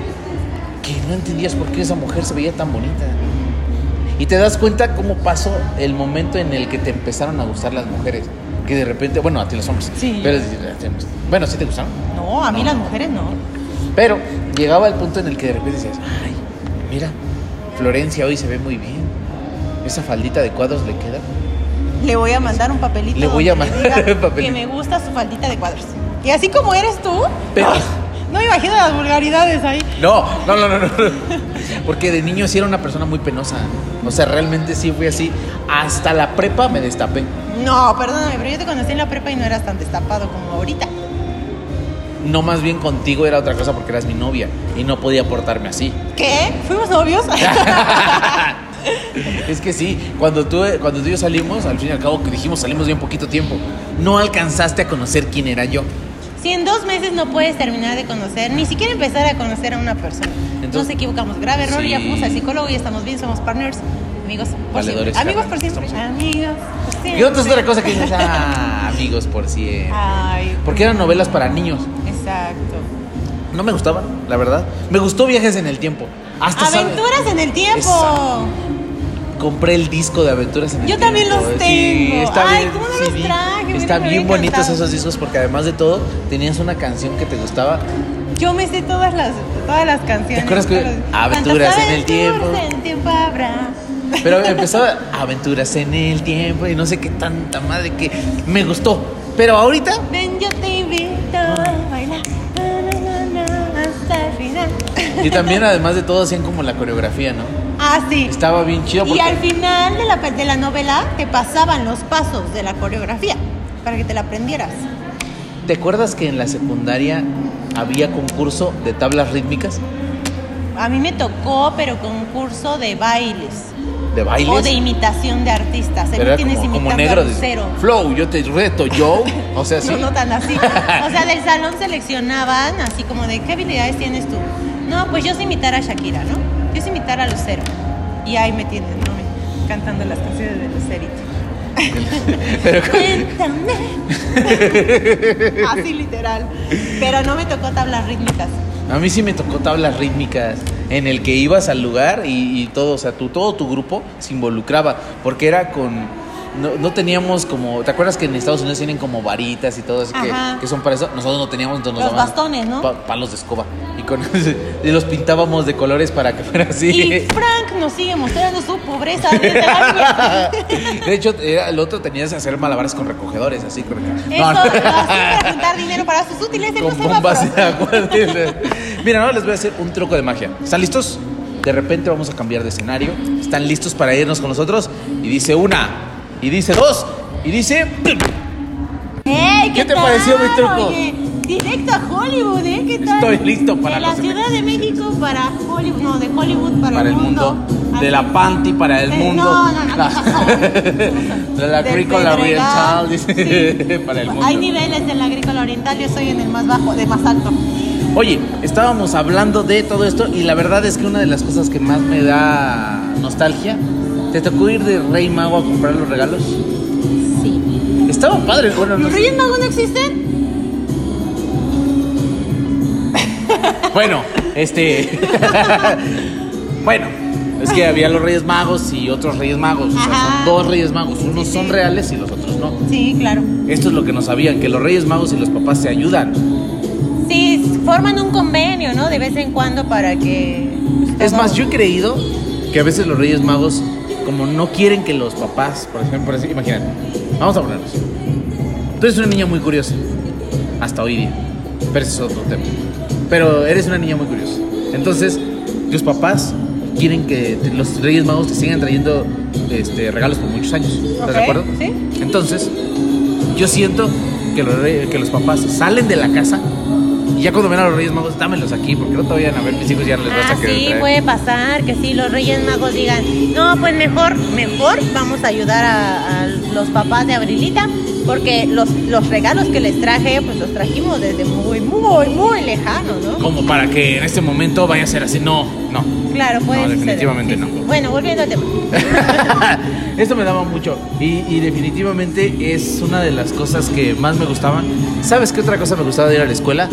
que no entendías por qué esa mujer se veía tan bonita. Y te das cuenta cómo pasó el momento en el que te empezaron a gustar las mujeres. Que de repente, bueno, a ti los hombres. Sí. Pero, bueno, sí te gustaron. No, a mí No. las mujeres no. Pero llegaba el punto en el que de repente decías, ay, mira, Florencia hoy se ve muy bien. Esa faldita de cuadros le queda. Le voy a mandar un papelito. Le voy a mandar un papelito. Que me gusta su faldita de cuadros. Y así como eres tú, Pero- no me imagino las vulgaridades ahí. No, no, no, no, no. Porque de niño sí era una persona muy penosa. O sea, realmente sí fui así. Hasta la prepa me destapé. No, perdóname, pero yo te conocí en la prepa y no eras tan destapado como ahorita. No más bien contigo era otra cosa porque eras mi novia y no podía portarme así. ¿Qué? ¿Fuimos novios? es que sí, cuando tú, cuando tú y yo salimos, al fin y al cabo que dijimos salimos bien poquito tiempo, no alcanzaste a conocer quién era yo. si en dos meses no puedes terminar de conocer, ni siquiera empezar a conocer a una persona. Entonces- Nos equivocamos. Grave error, Sí. ya fuimos al psicólogo y estamos bien, somos partners. Amigos por Valedores, siempre. Amigos por siempre. Amigos por siempre. Y otra es otra cosa que dices, ah, amigos por siempre. Ay, Porque eran novelas para niños. Exacto. no me gustaban, la verdad. Me gustó Viajes en el Tiempo. Hasta sabe- Aventuras en el tiempo. Exacto. compré el disco de Aventuras en el Yo también Tiempo. los Sí, tengo. está Ay, bien, ¿cómo no los traje? Hubiera- Está me bien bonitos encantado. esos discos porque además de todo tenías una canción que te gustaba. Yo me sé todas las, todas las canciones. ¿Te acuerdas que- Aventuras ¿Cuántas en el tiempo? aventuras en tiempo habrá? Pero empezaba Aventuras en el Tiempo y no sé qué tanta madre que me gustó. Pero ahorita Ven, yo te invito bailar. Hasta el final. y también además de todo hacían como la coreografía, ¿no? Ah, sí. Estaba bien chido Y al final de la, de la novela te pasaban los pasos de la coreografía para que te la aprendieras. ¿Te acuerdas que en la secundaria había concurso de tablas rítmicas? A mí me tocó, pero concurso de bailes. De. O de imitación de artistas. Según era tienes como, negro. a Lucero. Flow, yo te reto, yo. O sea, sí. No, no tan así. O sea, del salón seleccionaban así como de qué habilidades tienes tú. No, pues yo sé imitar a Shakira, ¿no? Yo sé imitar a Lucero. Y ahí me tienen, ¿no? Me- Cantando las canciones de Lucerito. Pero Cuéntame. Así literal. Pero no me tocó tablas rítmicas. A mí sí me tocó tablas rítmicas en el que ibas al lugar y, y todo, o sea, tu, todo tu grupo se involucraba porque era con no, no teníamos como, ¿te acuerdas que en Estados Unidos tienen como varitas y todo eso que, que son para eso? Nosotros no teníamos, entonces nos Los daban bastones, ¿no? pa- palos de escoba y con y los pintábamos de colores para que fuera así. Y Frank nos sigue mostrando su pobreza. De hecho, el otro tenías que hacer malabares con recogedores, así con lo hacía para juntar dinero para sus útiles. no con bombas de agua. Mira, ahora les voy a hacer un truco de magia. ¿Están listos? De repente vamos a cambiar de escenario. ¿Están listos para irnos con nosotros? Y dice una, y dice dos, y dice... ¡Ey, ¿Qué te pareció mi truco? Oye, directo a Hollywood, ¿eh? ¿Qué tal? Estoy listo para De la Ciudad de México para Hollywood, no, de Hollywood para, Para el mundo. De la panty para el mundo. No, no, no. La-. De la agrícola oriental, dice. sí. Para el mundo. Hay niveles en la agrícola oriental, yo soy en el más bajo, de más alto. Oye, estábamos hablando de todo esto y la verdad es que una de las cosas que más me da nostalgia, ¿te tocó ir de Rey Mago a comprar los regalos? Sí. Estaba padre, bueno, no ¿Los. Reyes Magos no existen? Bueno, este. bueno, es que había los Reyes Magos y otros Reyes Magos. O sea, son dos Reyes Magos. Unos son reales y los otros no. Sí, claro. Esto es lo que no sabían, que los Reyes Magos y los papás se ayudan. Sí, forman un convenio, ¿no? De vez en cuando para que... Es todo- más, yo he creído que a veces los Reyes Magos, como no quieren que los papás, por ejemplo, así, imagínate, vamos a ponernos. Tú eres una niña muy curiosa, hasta hoy día, pero ese es otro tema. Pero eres una niña muy curiosa. Entonces, los papás quieren que los Reyes Magos te sigan trayendo este, regalos por muchos años. ¿Estás Ok, de acuerdo? sí. Entonces, yo siento que los, que los papás salen de la casa ya cuando ven a los Reyes Magos, dámelos aquí, porque no te vayan a ver mis hijos ya no les vas Ah, a querer sí, traer. puede pasar que sí, los Reyes Magos digan, no, pues mejor, mejor vamos a ayudar a, a los papás de Abrilita, porque los, los regalos que les traje, pues los trajimos desde muy, muy, muy lejano, ¿no? Como para que en este momento vaya a ser así. No, no. Claro, puede No, definitivamente Sí, no. sí, sí. Bueno, volviendo al tema. Esto me daba mucho. Y, y definitivamente es una de las cosas que más me gustaban. ¿Sabes qué otra cosa me gustaba de ir a la escuela?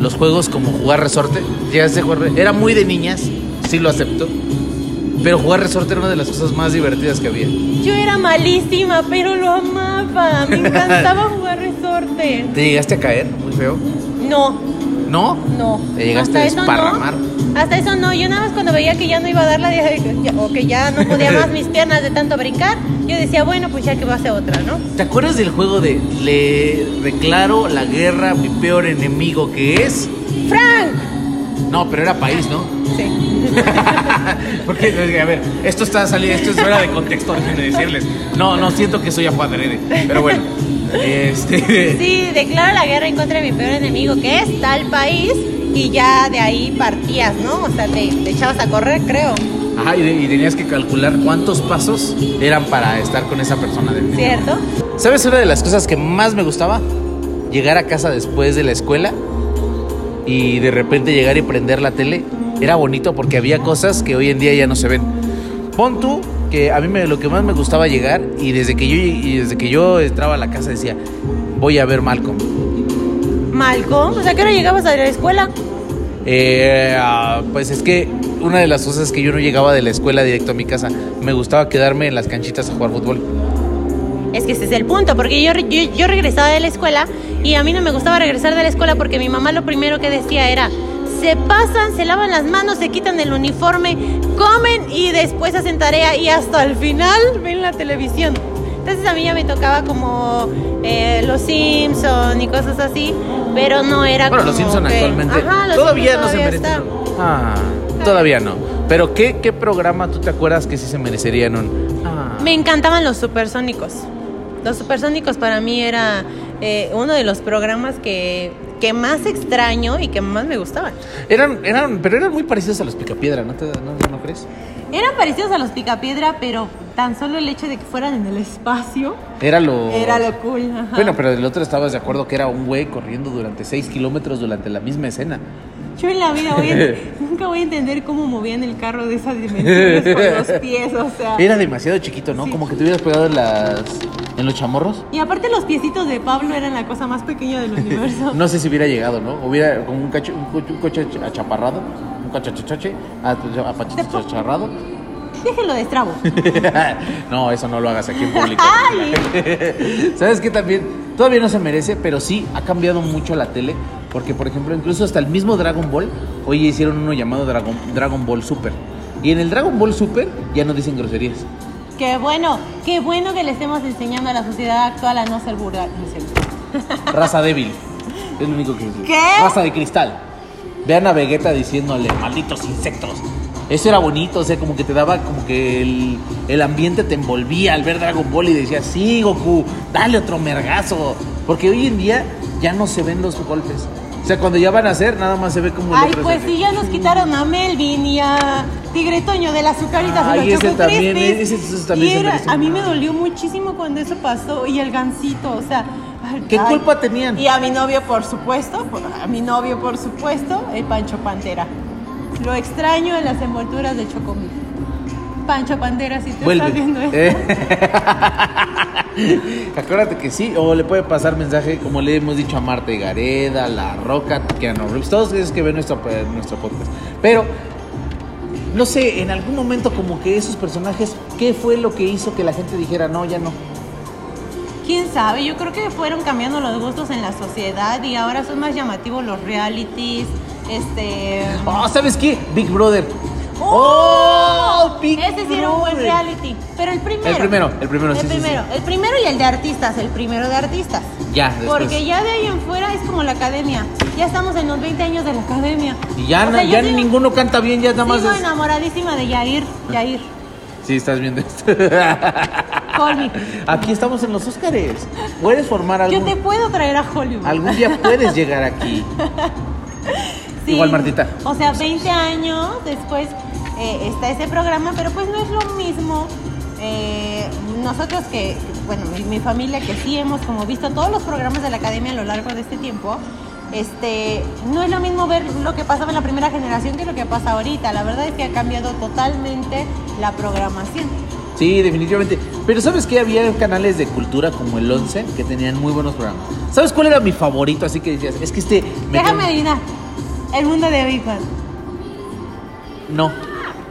Los juegos como jugar resorte. Llegaste a jugar. Era muy de niñas, sí lo acepto. Pero jugar resorte era una de las cosas más divertidas que había. Yo era malísima, pero lo amaba. Me encantaba jugar resorte. ¿Te llegaste a caer? Muy feo. No, ¿No? no. ¿Te llegaste a Hasta eso desparramar? no. Hasta eso no. Yo nada más cuando veía que ya no iba a dar la o que ya no podía más mis piernas de tanto brincar, yo decía, bueno, pues ya que va a ser otra, ¿no? ¿Te acuerdas del juego de le declaro la guerra a mi peor enemigo que es? ¡Frank! No, pero era país, ¿no? Sí. Porque, a ver, esto está saliendo, esto es fuera de contexto, déjenme decirles. No, no, siento que soy a adrede. Pero bueno, este. Sí, declaro la guerra en contra de mi peor enemigo, que es tal país, y ya de ahí partías, ¿no? O sea, te, te echabas a correr, creo. Ajá, y, de- y tenías que calcular cuántos pasos eran para estar con esa persona del ¿Cierto? ¿Sabes una de las cosas que más me gustaba? Llegar a casa después de la escuela y de repente llegar y prender la tele. Era bonito porque había cosas que hoy en día ya no se ven. Pon tú que a mí me- lo que más me gustaba llegar y desde que yo y desde que yo entraba a la casa decía, voy a ver Malcolm. Malcolm, o sea, ¿a qué hora llegabas a la escuela? Eh, ah, pues es que una de las cosas es que yo no llegaba de la escuela directo a mi casa. Me gustaba quedarme en las canchitas a jugar fútbol. Es que ese es el punto, porque yo, yo, yo regresaba de la escuela y a mí no me gustaba regresar de la escuela porque mi mamá lo primero que decía era, se pasan, se lavan las manos, se quitan el uniforme, comen y después hacen tarea y hasta el final ven la televisión. Entonces a mí ya me tocaba como eh, Los Simpson y cosas así, pero no era Bueno, como los Simpson que- actualmente Ajá, Los todavía Simpson no se todavía merecen. Ah, todavía no. Pero ¿qué, ¿qué programa tú te acuerdas que sí se merecería en un... Ah. Me encantaban los supersónicos. Los supersónicos para mí era eh, uno de los programas que, que más extraño y que más me gustaban. Eran, eran, pero eran muy parecidos a los Picapiedra, ¿no, te, no, no crees? Eran parecidos a los Picapiedra, pero tan solo el hecho de que fueran en el espacio Era lo... era lo cool. ajá. Bueno, pero del otro estabas de acuerdo que era un güey corriendo durante 6 kilómetros durante la misma escena. Yo en la vida voy a- nunca voy a entender cómo movían el carro de esas dimensiones con los pies, o sea. Era demasiado chiquito, ¿no? Sí. Como que te hubieras pegado en, las, en los chamorros. Y aparte los piecitos de Pablo eran la cosa más pequeña del universo. No sé si hubiera llegado, ¿no? Hubiera con un, cacho- un coche, un coche achaparrado, un cachachachache, apachacharrado. Déjenlo de estrabo. no, eso no lo hagas aquí en público. ¿Sabes qué también? Todavía no se merece, pero sí ha cambiado mucho la tele. Porque, por ejemplo, incluso hasta el mismo Dragon Ball, hoy hicieron uno llamado Dragon, Dragon Ball Super. Y en el Dragon Ball Super ya no dicen groserías. Qué bueno, qué bueno que le estemos enseñando a la sociedad actual a no ser vulgar. Raza débil. Es lo único que decir. ¿Qué? Raza de cristal. Vean a Vegeta diciéndole, malditos insectos. Eso era bonito, o sea, como que te daba, como que el, el ambiente te envolvía al ver Dragon Ball y decías, sí, Goku, dale otro mergazo. Porque hoy en día ya no se ven los golpes. O sea, cuando ya van a hacer, nada más se ve como el Ay, pues así. ya nos quitaron a Melvin y a Tigre Toño de las azucaritas y los ese Choco también, Crispies. ese- ese también Y era- a mí me dolió muchísimo cuando eso pasó y el gancito, o sea... ¿Qué ay. culpa tenían? Y a mi novio, por supuesto, a mi novio, por supuesto, el Pancho Pantera. Lo extraño en las envolturas de Chocomil. Pancho Pantera, si te Vuelve. estás viendo esto. Eh. Acuérdate que sí, o le puede pasar mensaje, como le hemos dicho a Marta Gareda, La Roca, Keanu Reeves, todos esos que ven nuestro, eh, nuestro podcast. Pero, no sé, en algún momento como que esos personajes, ¿qué fue lo que hizo que la gente dijera, no, ya no? ¿Quién sabe? Yo creo que fueron cambiando los gustos en la sociedad y ahora son más llamativos los realities. Este. Oh, ¿sabes qué? Big Brother. ¡Oh! Big Ese sí era un buen reality. Pero el primero. El primero, el primero, sí, El sí, sí. primero. El primero y el de artistas. El primero de artistas. Ya, después. Porque ya de ahí en fuera es como la academia. Ya estamos en los 20 años de la academia. Y ya, O na- sea, yo ya sigo- ninguno canta bien, ya nada más Sigo es... enamoradísima de Yair. Yair. Sí, estás viendo esto. Holly. Aquí estamos en los Óscares. Puedes formar Yo algún... te puedo traer a Hollywood. Algún día puedes llegar aquí. Sí. Igual, Martita. O sea, 20 años después eh, está ese programa, pero pues no es lo mismo. Eh, nosotros que, bueno, mi, mi familia que sí hemos como visto todos los programas de la academia a lo largo de este tiempo, este, no es lo mismo ver lo que pasaba en la primera generación que lo que pasa ahorita. La verdad es que ha cambiado totalmente la programación. Sí, definitivamente. Pero ¿sabes qué? Había canales de cultura como el 11 que tenían muy buenos programas. ¿Sabes cuál era mi favorito? Así que decías, es que este... me Déjame adivinar. El mundo de Big Bang. No.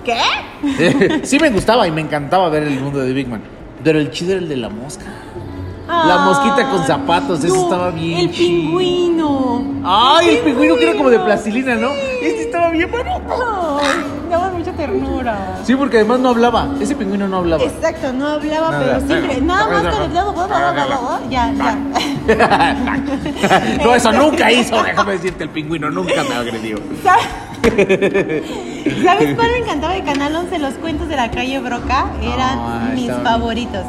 ¿Qué? sí me gustaba y me encantaba ver el mundo de Big Man. Pero el chido era el de la mosca. La mosquita con zapatos, eso estaba bien El chido. pingüino. Ay, el pingüino que era como de plastilina, ¿no? Este estaba bien bueno. Ternura. Sí, porque además no hablaba. Ese pingüino no hablaba. Exacto, no hablaba, Nada. pero siempre, nada más con el dedo, ya, ya. no, eso nunca hizo. Déjame decirte, el pingüino nunca me agredió. ¿Sabes ¿Sabes cuál me encantaba de Canal 11? Los cuentos de la calle Broca eran Ay, mis favoritos.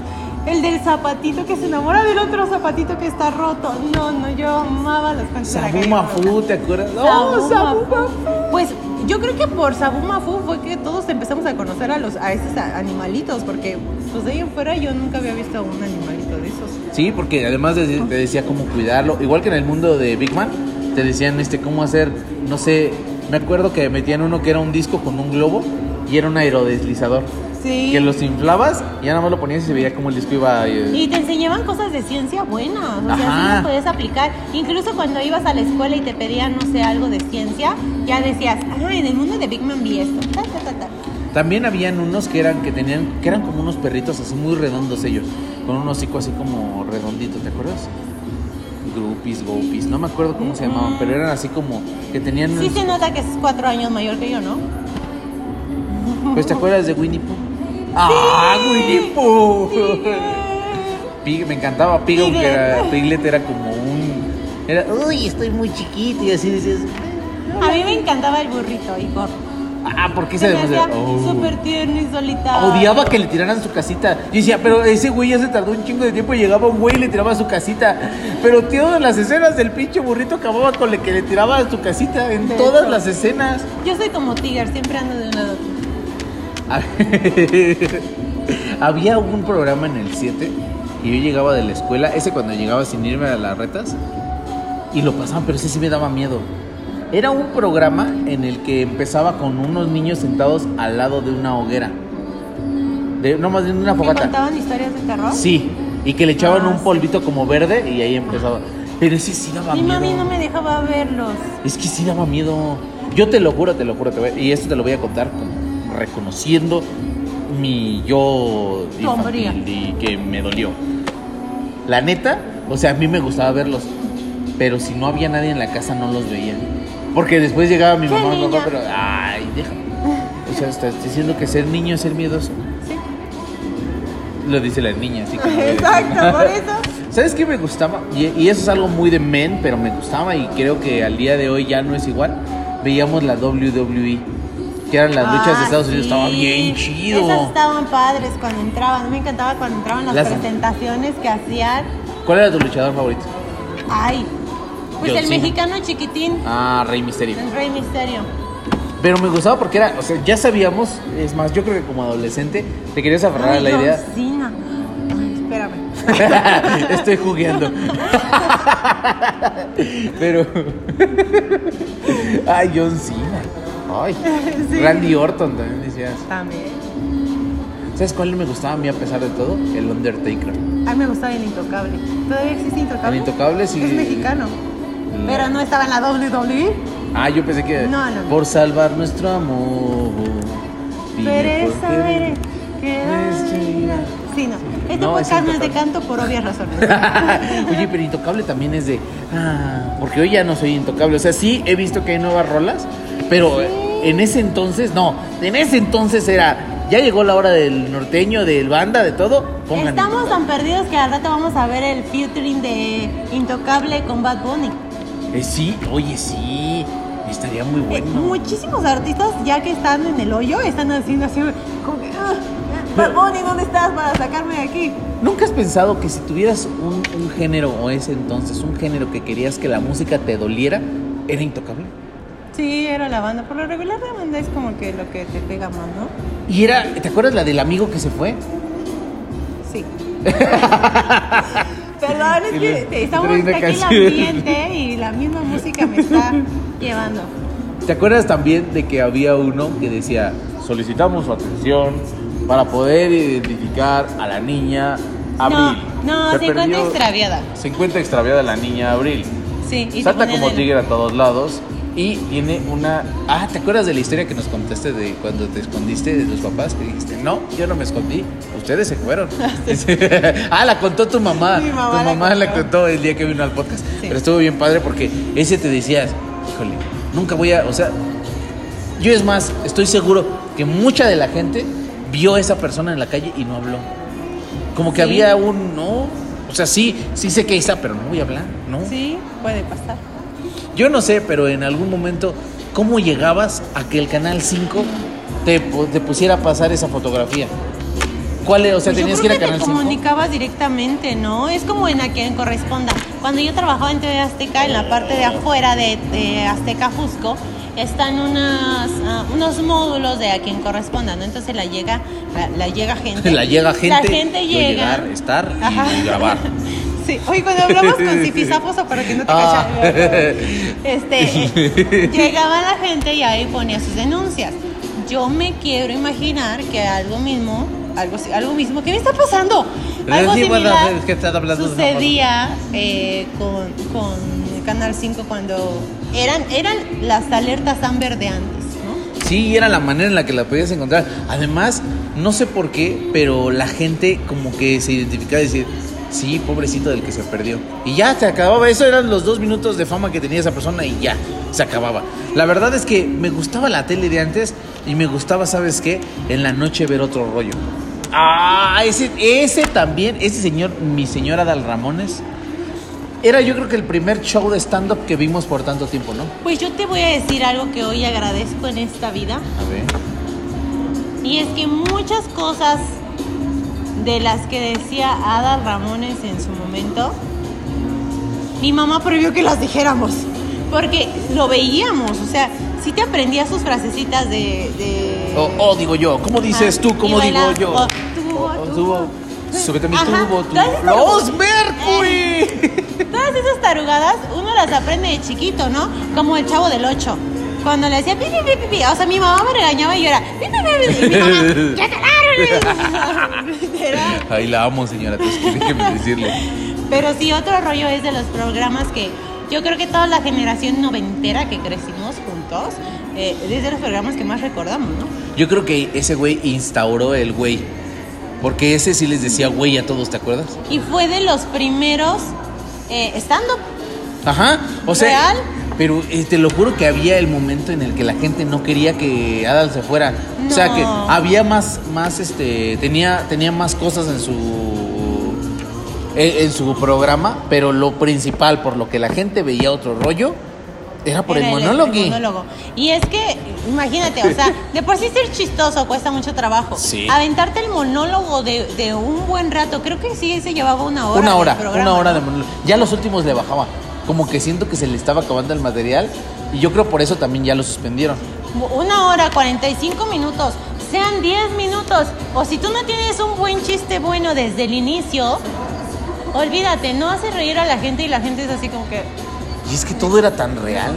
El del zapatito que se enamora del otro zapatito que está roto. No, no, yo amaba los cuentos de la calle Sabuma Broca. Fu, ¿te acuerdas? No, Sabu Sabu Mafu. Pues yo creo que por Sabu Mafu fue que todos empezamos a conocer a los a esos animalitos, porque pues de ahí en fuera yo nunca había visto a un animalito de esos. Sí, porque además de- te decía cómo cuidarlo. Igual que en el mundo de Big Man, te decían este cómo hacer, no sé, me acuerdo que metían uno que era un disco con un globo y era un aerodeslizador. Sí. Que los inflabas y ya nada más lo ponías y se veía como el disco iba. eh, Y te enseñaban cosas de ciencia buenas, o sea, Ajá. sí las podías aplicar. Incluso cuando ibas a la escuela y te pedían, no sé, algo de ciencia, ya decías, ah, en el mundo de Big Man vi esto. Ta, ta, ta, ta. También habían unos que eran que tenían que eran como unos perritos así muy redondos ellos, con un hocico así como redondito, ¿te acuerdas? Groupies, Gopis, no me acuerdo cómo se llamaban, pero eran así como que tenían Sí se nota que es cuatro años mayor que yo, ¿no? Pues te acuerdas de Winnie Pooh? Ah, Winnie Pooh. Pig, me encantaba Pig, aunque era, Piglet era como un era, uy, estoy muy chiquito y así dices, A mí me encantaba el burrito, Igor. ah, ¿por qué Se se me demasiado? hacía Oh. súper tierno y solitario. Odiaba que le tiraran su casita. Yo decía, pero ese güey ya se tardó un chingo de tiempo y llegaba un güey y le tiraba su casita. Pero tío, en las escenas del pinche burrito acababa con el que le tiraba su casita. En De todas hecho. las escenas. Yo soy como Tiger, siempre ando de un lado. a otro. Había un programa en el 7 y yo llegaba de la escuela, ese cuando llegaba sin irme a las retas, y lo pasaban, pero ese sí me daba miedo. Era un programa en el que empezaba con unos niños sentados al lado de una hoguera. De, no más de una ¿Me fogata. contaban historias de terror? Sí, y que le echaban Ah, un sí. polvito como verde y ahí empezaba. Pero ese sí daba Mi miedo. mami no me dejaba verlos. Es que sí daba miedo. Yo te lo juro, te lo juro, te voy- y esto te lo voy a contar reconociendo mi yo infantil y que me dolió. La neta, o sea, a mí me gustaba verlos, pero si no había nadie en la casa no los veía. Porque después llegaba mi ¿Qué mamá, mi papá, pero ay, déjame. O sea, estás diciendo que ser niño es ser miedoso. Sí. Lo dice la niña, así de- Exacto, por eso. ¿Sabes qué me gustaba? Y, y eso es algo muy de men, pero me gustaba y creo que al día de hoy ya no es igual. Veíamos la WWE, que eran las luchas de Ah, Estados Unidos, sí. estaba bien chido. Esas estaban padres cuando entraban. Me encantaba cuando entraban las, Las- presentaciones que hacían. ¿Cuál era tu luchador favorito? Ay, pues el mexicano chiquitín, Ah, Rey Misterio. el Rey Misterio. Pero me gustaba porque era, o sea, ya sabíamos, es más, yo creo que como adolescente te querías aferrar a la John idea. Cena. Espérame. Estoy jugueando. Pero. Ay, John Cena. Ay. Sí. Randy Orton también decías. También. ¿Sabes cuál me gustaba a mí a pesar de todo? El Undertaker. A mí me gustaba el Intocable. ¿Todavía existe Intocable? El Intocable sí. Es mexicano. Pero no estaba en la WWE. Ah, yo pensé que. No, no. Por salvar nuestro amor. que estrella. Sí, no. Este No, podcast no es de canto por obvias razones. Oye, pero Intocable también es de. Ah, porque hoy ya no soy Intocable. O sea, sí he visto que hay nuevas rolas, pero en ese entonces, no. En ese entonces era. Ya llegó la hora del norteño, del banda, de todo. Pongan Estamos tan perdidos que al rato vamos a ver el featuring de Intocable con Bad Bunny. Eh, sí, oye, sí. Estaría muy Eh, bueno. muchísimos artistas ya que están en el hoyo están haciendo así como que, "Ah, Bad Bunny, ¿dónde estás para sacarme de aquí? ¿Nunca has pensado que si tuvieras un, un género o ese entonces, un género que querías que la música te doliera, era intocable? Sí, era la banda. Por lo regular la banda es como que lo que te pega más, ¿no? Y era, ¿te acuerdas la del amigo que se fue? Sí. Perdón, es que te- estamos Trae una aquí el canción. ambiente y la misma música me está llevando. ¿Te acuerdas también de que había uno que decía, solicitamos su atención para poder identificar a la niña Abril? No, no, se encuentra perdió- extraviada. Se encuentra extraviada la niña Abril. Sí, y Salta como el- tigre a todos lados y tiene una... Ah, ¿te acuerdas de la historia que nos contaste de cuando te escondiste de tus papás? Que dijiste, no, yo no me escondí, ustedes se fueron. ah, la contó tu mamá. Mi mamá tu mamá la contó. contó el día que vino al podcast. Sí. Pero estuvo bien padre porque ese te decías, híjole, nunca voy a... O sea, yo es más, estoy seguro que mucha de la gente vio a esa persona en la calle y no habló. Como que Sí. había un, no, o sea, sí, sí sé que está, pero no voy a hablar, ¿no? Sí, puede pasar. Yo no sé, pero en algún momento, ¿cómo llegabas a que el Canal 5 te, te pusiera a pasar esa fotografía? ¿Cuál es? O sea, Pues yo tenías que ir a te Canal 5. comunicabas directamente, ¿no? Es como en a quien corresponda. Cuando yo trabajaba en TV Azteca, en la parte de afuera de, de Azteca Jusco, están unas, ah, unos módulos de a quien corresponda, ¿no? Entonces la llega, la, la llega gente. La llega gente. La gente llega. Llegar, estar y, y grabar. Sí, oye, cuando hablamos con Cifisaposa para que no te Ah. cachas. Este, llegaba la gente y ahí ponía sus denuncias. yo me quiero imaginar que algo mismo, algo, algo mismo, ¿qué me está pasando? Algo similar sucedía eh, con, con Canal 5 cuando eran, eran las alertas Amber de antes, ¿no? Sí, era la manera en la que la podías encontrar. Además, no sé por qué, pero la gente como que se identificaba y decir, sí, pobrecito del que se perdió. Y ya se acababa. Eso eran los dos minutos de fama que tenía esa persona y ya, se acababa. La verdad es que me gustaba la tele de antes y me gustaba, ¿sabes qué? En la noche ver otro rollo. Ah, ese, ese también, ese señor, mi señora Dal Ramones. Era yo creo que el primer show de stand-up que vimos por tanto tiempo, ¿no? Pues yo te voy a decir algo que hoy agradezco en esta vida. A ver. Y es que muchas cosas de las que decía Ada Ramones en su momento, mi mamá prohibió que las dijéramos. Porque lo veíamos, o sea, si te aprendías sus frasecitas de... de- O oh, digo yo, ¿cómo dices Ah, tú? ¿Cómo digo yo? oh, Oh, oh, tubo. tubo. Súbete mi tubo, ¡Los Mercury! Todas esas tarugadas uno las aprende de chiquito, ¿no? Como el chavo del 8. Cuando le decía pi, pi, pi, o sea, mi mamá me regañaba y yo era pi, pi, pi, pi, y mi mamá, ¡ya calaron! Literal. Ahí la amo, señora, déjeme decirle. Pero sí, otro rollo es de los programas que yo creo que toda la generación noventera que crecimos juntos, eh, es de los programas que más recordamos, ¿no? Yo creo que ese güey instauró el güey. Porque ese sí les decía güey a todos, ¿te acuerdas? Y fue de los primeros eh, stand-up. Ajá, o sea. ¿Real? Pero eh, te lo juro que había el momento en el que la gente no quería que Adal se fuera. O sea que había más, más, este, tenía, tenía más cosas en su, en, en su programa, pero lo principal por lo que la gente veía otro rollo era por Era el monólogo. el monólogo. Y es que, imagínate, o sea, de por sí ser chistoso cuesta mucho trabajo. Sí. Aventarte el monólogo de, de un buen rato, creo que sí se llevaba una hora. Una hora, programa, una hora ¿no? de monólogo. Ya los últimos le bajaba. Como que siento que se le estaba acabando el material. Y yo creo por eso también ya lo suspendieron. Una hora, 45 minutos, sean 10 minutos. O si tú no tienes un buen chiste bueno desde el inicio, olvídate, no hace reír a la gente y la gente es así como que Y es que todo era tan real.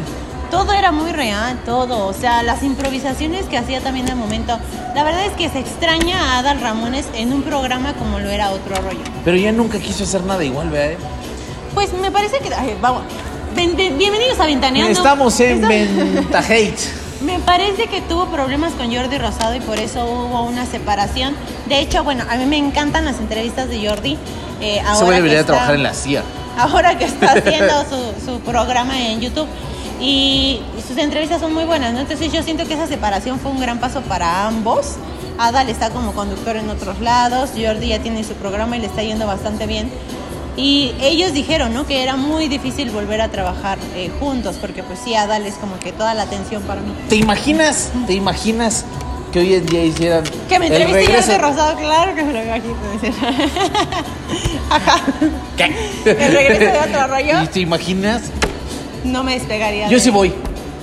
todo era muy real, todo. O sea, las improvisaciones que hacía también de momento. La verdad es que se extraña a Adal Ramones en un programa como lo era otro rollo. Pero ya nunca quiso hacer nada igual, ¿verdad? Pues me parece que. ay, vamos. Ven- ven- bienvenidos a Ventaneando. Estamos en. Me parece que tuvo problemas con Jordi Rosado y por eso hubo una separación. De hecho, bueno, a mí me encantan las entrevistas de Jordi. eh, Ese ahora güey que debería está- trabajar en la CIA. Ahora que está haciendo su, su programa en YouTube. Y sus entrevistas son muy buenas, ¿no? Entonces yo siento que esa separación fue un gran paso para ambos. Adal está como conductor en otros lados, Jordi ya tiene su programa y le está yendo bastante bien. Y ellos dijeron, ¿no? Que era muy difícil volver a trabajar eh, juntos, porque pues sí, Adal es como que toda la atención para mí. ¿Te imaginas? ¿Te imaginas que hoy en día hicieran Que me entreviste? Jordi Rosado, claro que me lo imagino. Ajá. ¿Qué? El regreso de otro rollo. ¿Y te imaginas? No me despegaría. Yo de- sí voy.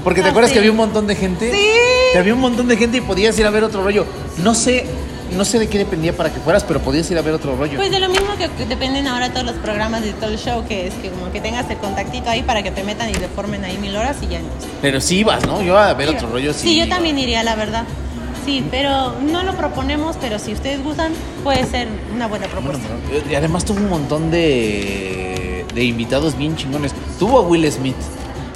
Porque te Ah, acuerdas sí. que había un montón de gente. Sí. Que había un montón de gente y podías ir a ver otro rollo. No sé, no sé de qué dependía para que fueras, pero podías ir a ver otro rollo. Pues de lo mismo que dependen ahora todos los programas de todo el show, que es que como que tengas el contactito ahí para que te metan y te formen ahí mil horas y ya no. Pero sí ibas, ¿no? Yo a ver otro rollo sí. Sí, yo también iría, la verdad. Sí, pero no lo proponemos, pero si ustedes gustan, puede ser una buena Bueno, propuesta. pero- y además tuvo un montón de, de invitados bien chingones. Tuvo a Will Smith,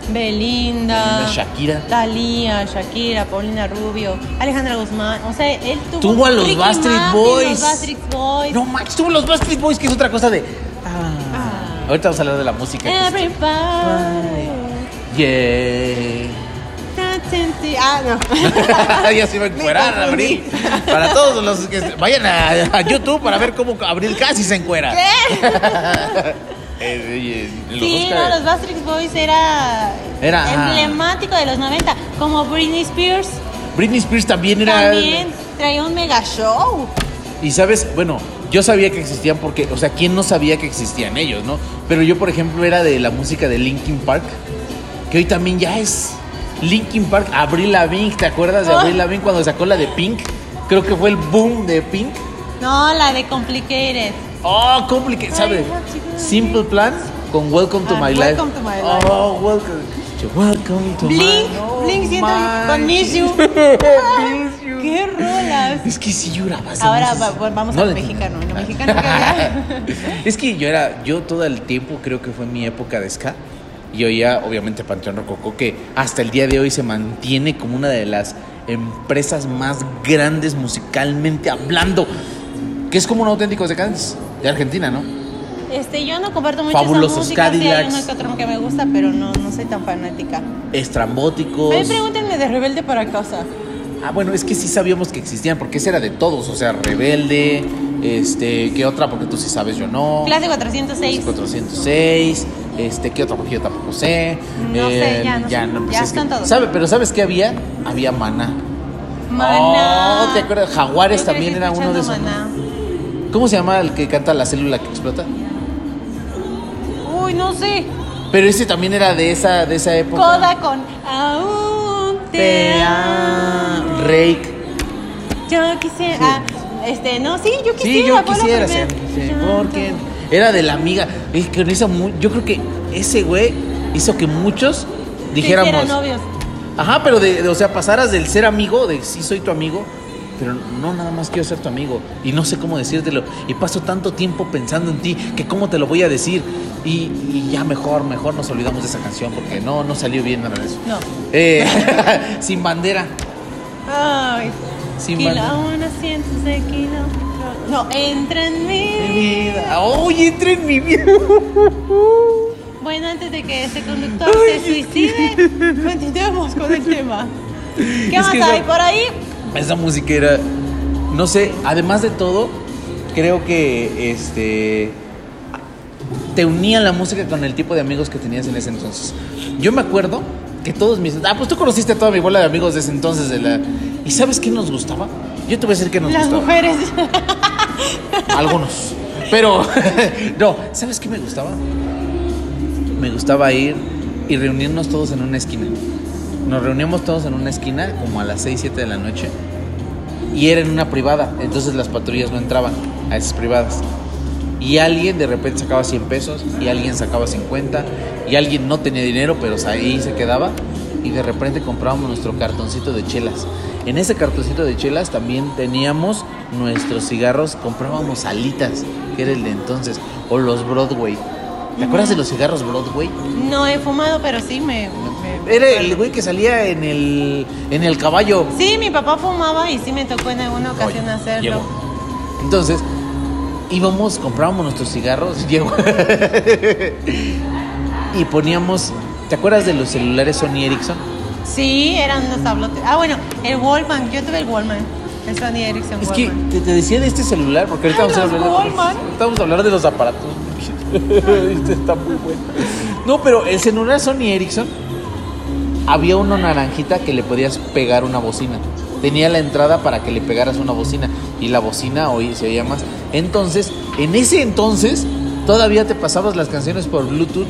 Belinda, Belinda, Shakira. Talía, Shakira, Paulina Rubio, Alejandra Guzmán. O sea, él tuvo. Tuvo a los Ricky Martin, Boys. Los Boys. No manches, tuvo los Backstreet Boys, que es otra cosa de. Ah. Ahorita vamos a hablar de la música. Everybody. Yeah. Ah, no. ya se iba a encuerar. Abril. Para todos los que vayan a, a YouTube para ver cómo Abril casi se encuera. Eh, los Sí, Oscar- no, los Backstreet Boys era, Era, emblemático de los 90, como Britney Spears Britney Spears también era. también traía un mega show. Y sabes, bueno, yo sabía que existían porque, o sea, ¿quién no sabía que existían ellos, no? Pero yo, por ejemplo, era de la música de Linkin Park, que hoy también ya es Linkin Park, Avril Lavigne, ¿te acuerdas de Ah. Avril Lavigne cuando sacó la de Pink? Creo que fue el boom de Pink. No, la de Complicated. Oh, complicado, ¿sabes? Simple Plan con Welcome to Ah, My Life. Welcome to My Life. Oh, welcome. Welcome to Blink, my Blink siento con Miss You. Miss You. qué rolas. Es que sí lloraba. hace Ahora muchos- va- va- vamos No al mexicano. ¿En lo mexicano qué había? es que yo era, yo todo el tiempo creo que fue mi época de ska. Y oía, obviamente, Panteón Rococó, que hasta el día de hoy se mantiene como una de las empresas más grandes musicalmente hablando. Que es como un auténtico decadentes de Argentina, ¿no? Este, yo no comparto mucho Fabulosos esa música, sí hay Cadillacs. uno que otro que me gusta, pero no, no soy tan fanática. Estrambóticos. A mí pregúntenme de Rebelde para casa. Ah, bueno, es que sí sabíamos que existían, porque ese era de todos. O sea, Rebelde, este, ¿qué otra? Porque tú sí sabes, yo no. Clase 406. 406, este, ¿qué otra? Porque yo tampoco sé. Eh, No sé, ya no sé. pues Ya es que- están todos. ¿Sabe? Pero ¿sabes qué había? Había Maná. Maná. Oh, ¿te acuerdas? Jaguares también era uno de esos. ¿Cómo se llama el que canta la célula que explota? Uy, no sé. Pero ese también era de esa, de esa época. Coda con Aún te Te amo. Rake. Yo quisiera. ah, este, no, sí, yo quisiera. Sí, yo quisiera ser. sí, porque era de la amiga. Es que hizo yo creo que ese güey hizo que muchos dijéramos. novios. Ajá, pero de, de- o sea, pasaras del ser amigo, de sí soy tu amigo, pero no nada más quiero ser tu amigo y no sé cómo decírtelo y paso tanto tiempo pensando en ti que cómo te lo voy a decir y, y ya mejor, mejor nos olvidamos de esa canción porque no, no salió bien nada de eso. No. Eh, sin bandera, Ay. sin Kilo, bandera. a unos cientos de kilómetros. No, entra en mi vida. Oye, entra en mi vida. Bueno, antes de que este conductor se suicide, continuemos con el tema. ¿Qué Es más hay no- por ahí? Esa música era, no sé, además de todo, creo que este te unía la música con el tipo de amigos que tenías en ese entonces. Yo me acuerdo que todos mis, ah, pues tú conociste a toda mi bola de amigos de ese entonces de la ¿Y sabes qué nos gustaba? Yo te voy a decir que nos Las gustaba. mujeres. Algunos. Pero no, ¿sabes qué me gustaba? Me gustaba ir y reunirnos todos en una esquina. Nos reuníamos todos en una esquina como a las 6, 7 de la noche. Y era en una privada, entonces las patrullas no entraban a esas privadas. Y alguien de repente sacaba 100 pesos y alguien sacaba 50 y alguien no tenía dinero, pero ahí se quedaba y de repente comprábamos nuestro cartoncito de chelas. En ese cartoncito de chelas también teníamos nuestros cigarros, comprábamos alitas, que era el de entonces, o los Broadway. ¿Te acuerdas de los cigarros Broadway? No he fumado, pero sí me. Era el güey que salía en el, en el caballo. Sí, mi papá fumaba y sí me tocó en alguna ocasión Oye, hacerlo. Entonces, íbamos, comprábamos nuestros cigarros, llegó. y poníamos, ¿te acuerdas de los celulares Sony Ericsson? Sí, eran unos tablotes. Ah, bueno, el Wallman. Yo tuve el Wallman. El Sony Ericsson Es que te, te decía de este celular, porque ahorita Ay, vamos a los hablar de, Wallman. ahorita vamos a hablar de los aparatos. este está muy bueno. No, pero el celular Sony Ericsson había uno naranjita que le podías pegar una bocina. Tenía la entrada para que le pegaras una bocina y la bocina hoy se oía más. Entonces, en ese entonces, todavía te pasabas las canciones por Bluetooth.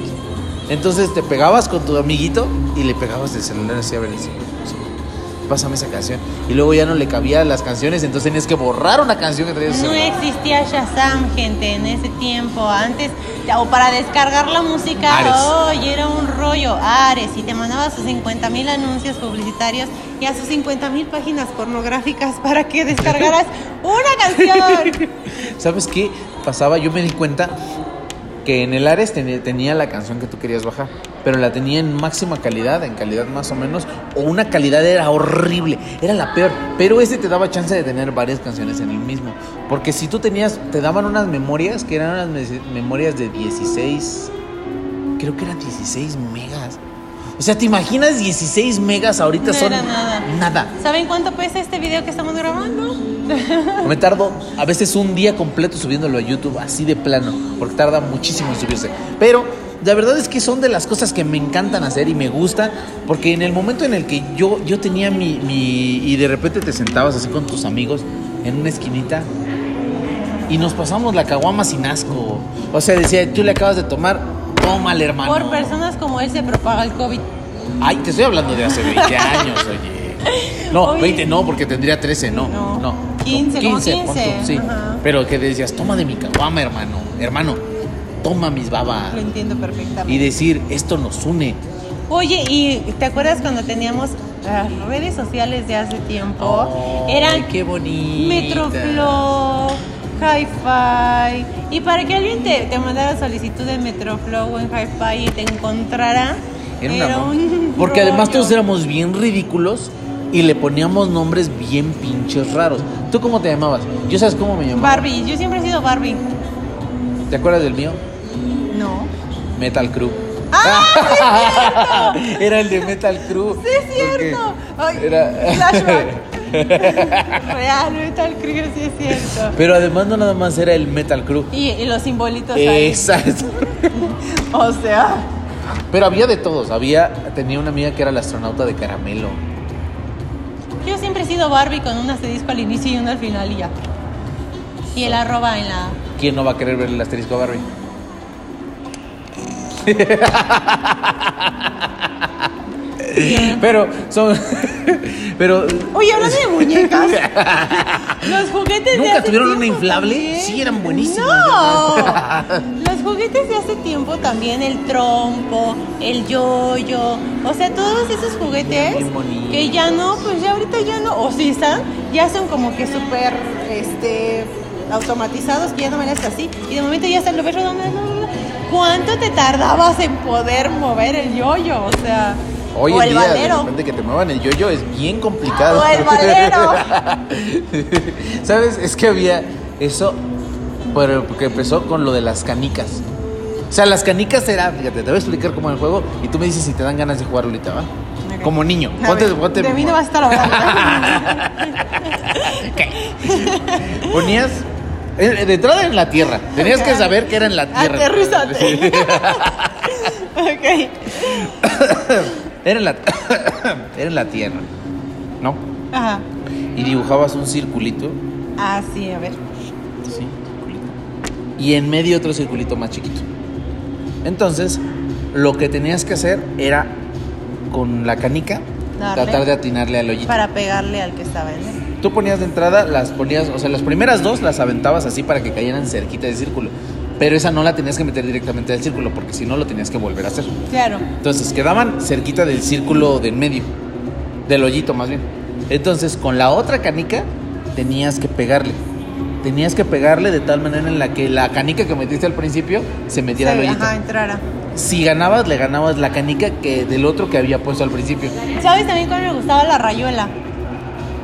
Entonces te pegabas con tu amiguito y le pegabas el celular así a ver, pásame esa canción. Y luego ya no le cabía las canciones, entonces tenías que borrar una canción que traías. No existía Shazam, gente, en ese tiempo. Antes, o para descargar la música, Ares. era un rollo. Ares, y te mandaba sus 50 mil anuncios publicitarios y a sus 50 mil páginas pornográficas para que descargaras una canción. ¿Sabes qué pasaba? Yo me di cuenta que en el Ares ten- tenía la canción que tú querías bajar, pero la tenía en máxima calidad, en calidad más o menos, o una calidad era horrible, era la peor, pero ese te daba chance de tener varias canciones en el mismo, porque si tú tenías, te daban unas memorias que eran unas me- memorias de 16, creo que eran 16 megas. O sea, ¿te imaginas 16 megas ahorita No son nada. nada? ¿Saben cuánto pesa este video que estamos grabando? Me tardo a veces un día completo subiéndolo a YouTube, así de plano, porque tarda muchísimo en subirse. Pero la verdad es que son de las cosas que me encantan hacer y me gustan, porque en el momento en el que yo, yo tenía mi, mi... y de repente te sentabas así con tus amigos en una esquinita y nos pasamos la caguama sin asco. O sea, decía, tú le acabas de tomar, tómale hermano. Por personas como él se propaga el COVID. Ay, te estoy hablando de hace 20 años, oye. No, Oye. 20 no, porque tendría 13, no. No. No. 15, como 15, pon tú, sí. ajá. Pero que decías, toma de mi caguama, hermano. Hermano, toma mis babas. Lo entiendo perfectamente. Y decir, esto nos une. Oye, ¿y te acuerdas cuando teníamos las redes sociales de hace tiempo eran Ay, qué bonita. Metroflow, Hi-Fi. Y para que alguien te, te mandara solicitud en Metroflow en Hi-Fi y te encontrara, Era era, una mo- un. Porque además todos éramos bien ridículos y le poníamos nombres bien pinches raros. ¿Tú cómo te llamabas? ¿Yo sabes cómo me llamaba? Barbie, yo siempre he sido Barbie. ¿Te acuerdas del mío? No. Metal Crew. ¡Ah! Era el de Metal Crew. ¡Sí es cierto! Ay, Era... Flashback. Real, Metal Crew, sí es cierto. Pero además no nada más era el Metal Crew. Y, y los simbolitos ahí. Exacto. O sea. Pero había de todos. Había, tenía una amiga que era la astronauta de caramelo. Yo siempre he sido Barbie con un asterisco al inicio y uno al final y ya. Y el arroba en la. ¿Quién no va a querer ver el asterisco a Barbie? Pero son. Pero. Oye, hablando de muñecas. los juguetes de ¿Nunca hace tuvieron una inflable? también. Sí, eran buenísimas. No. los juguetes de hace tiempo también, el trompo, el yoyo. O sea, todos esos juguetes que ya no, pues ya ahorita ya no. O si están, ya son como que súper este, automatizados, que ya no me las así. Y de momento ya están lo ves. ¿Cuánto te tardabas en poder mover el yoyo? O sea. Hoy o en el día, de valero. repente que te muevan el yoyo es bien complicado. O el valero. ¿Sabes? Es que había eso, pero porque empezó con lo de las canicas. O sea, las canicas era, fíjate, te voy a explicar cómo es el juego y tú me dices si te dan ganas de jugar ahorita, ¿va? Como niño. A Ponte, ver, ponte- de mí no vas a estar hablando. Ponías. eh, De entrada en la tierra. Tenías que saber que era en la tierra. Aterrízate. ok. Era en la, era en la tierra. ¿No? Ajá. Y dibujabas un circulito. Ah, sí, a ver. Sí, circulito. Y en medio otro circulito más chiquito. Entonces, lo que tenías que hacer era con la canica Darle. tratar de atinarle al hoyito. Para pegarle al que estaba en él. Tú ponías de entrada, las ponías, o sea, las primeras dos las aventabas así para que cayeran cerquita del círculo. Pero esa no la tenías que meter directamente al círculo, porque si no lo tenías que volver a hacer. Claro. Entonces quedaban cerquita del círculo de en medio, del hoyito más bien. Entonces con la otra canica tenías que pegarle. Tenías que pegarle de tal manera en la que la canica que metiste al principio se metiera al Sí, hoyito. ajá, entrara. Si ganabas, le ganabas la canica que del otro que había puesto al principio. ¿Sabes también cuando me gustaba la rayuela?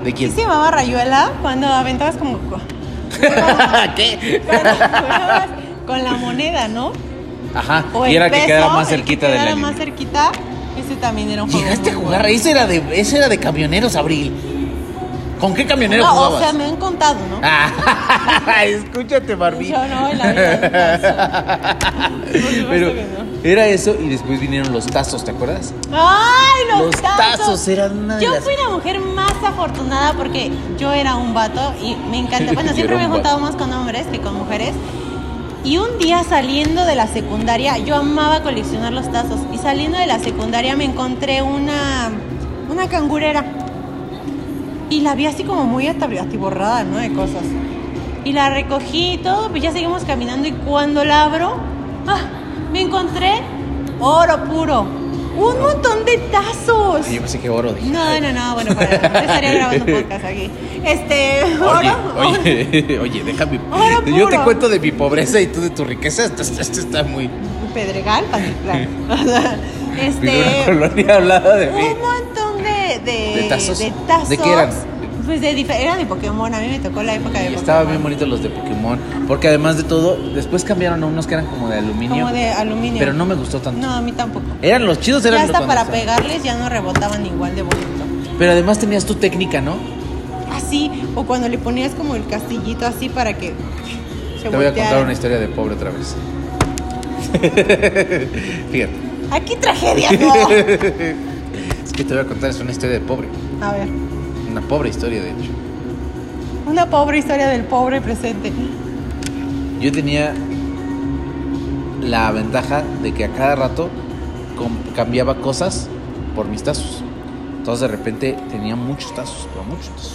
¿De ¿Qué quién? se llamaba rayuela? Cuando aventabas como. ¿Qué? Cuando con la moneda, ¿no? Ajá. O y era que peso, quedara más cerquita que de la quedara línea. más cerquita. Ese también era un juego. Llegaste a jugar, bueno. ese era de, ese era de camioneros, Abril. ¿Con qué camionero No, o jugabas? sea, me han contado, ¿no? Ah, escúchate, Barbie. Yo no, en la vida. Pero que era eso y después vinieron los tazos, ¿te acuerdas? ¡Ay, los, Los tazos eran una Yo las- fui la mujer más afortunada porque yo era un vato y me encanta. Bueno, siempre me he un juntado más con hombres que con mujeres. Y un día saliendo de la secundaria, yo amaba coleccionar los tazos. Y saliendo de la secundaria me encontré una, una cangurera. Y la vi así como muy atiborrada, ¿no? De cosas. Y la recogí y todo, pues ya seguimos caminando. Y cuando la abro, ¡ah! me encontré oro puro. Un montón de tazos. Ay, yo pensé que oro. dije. No, no, no, bueno, para, estaría grabando podcast aquí. Este, Oye, oro, oye, oye, déjame. Oro Yo te cuento de mi pobreza y tú de tu riqueza. Esto, está muy. Pedregal, Patitlán. O sea, Vivo en una Este, colonia hablada de mí. un montón de, de, ¿De tazos? de tazos. ¿De qué eran? Pues de eran de Pokémon, a mí me tocó la época de Pokémon. estaban bien bonitos los de Pokémon. Porque además de todo, después cambiaron a unos que eran como de aluminio. Como de aluminio. Pero no me gustó tanto. No, a mí tampoco. Eran los chidos, eran Ya hasta para estaban- pegarles ya no rebotaban igual de bonito. Pero además tenías tu técnica, ¿no? Así, o cuando le ponías como el castillito así para que se Te voy a contar una historia de pobre otra vez. Fíjate. Aquí tragedia, no. Es que te voy a contar, es una historia de pobre. A ver. Una pobre historia, de hecho. Una pobre historia del pobre presente. Yo tenía la ventaja de que a cada rato cambiaba cosas por mis tazos. Entonces de repente tenía muchos tazos, pero muchos tazos.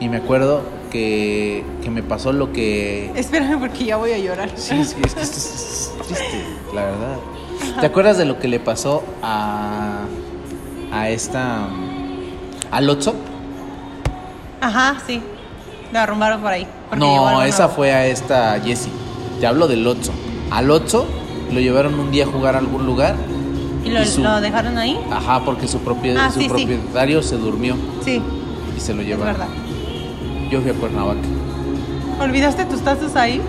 Y me acuerdo que, que me pasó lo que... Espérame porque ya voy a llorar. Sí, sí, es que esto es, es triste, la verdad. ¿Te acuerdas de lo que le pasó a... a esta. Al Otso. Ajá, sí. La arrumbaron por ahí. No, esa fue a esta Jessie. Te hablo del Otso. Al Otso lo llevaron un día a jugar a algún lugar. ¿Y lo, y su- lo dejaron ahí? Ajá, porque su, Ah, su sí, sí. propietario se durmió Sí, y se lo es llevaron. verdad. Yo fui a Cuernavaca. ¿Olvidaste tus tazos ahí?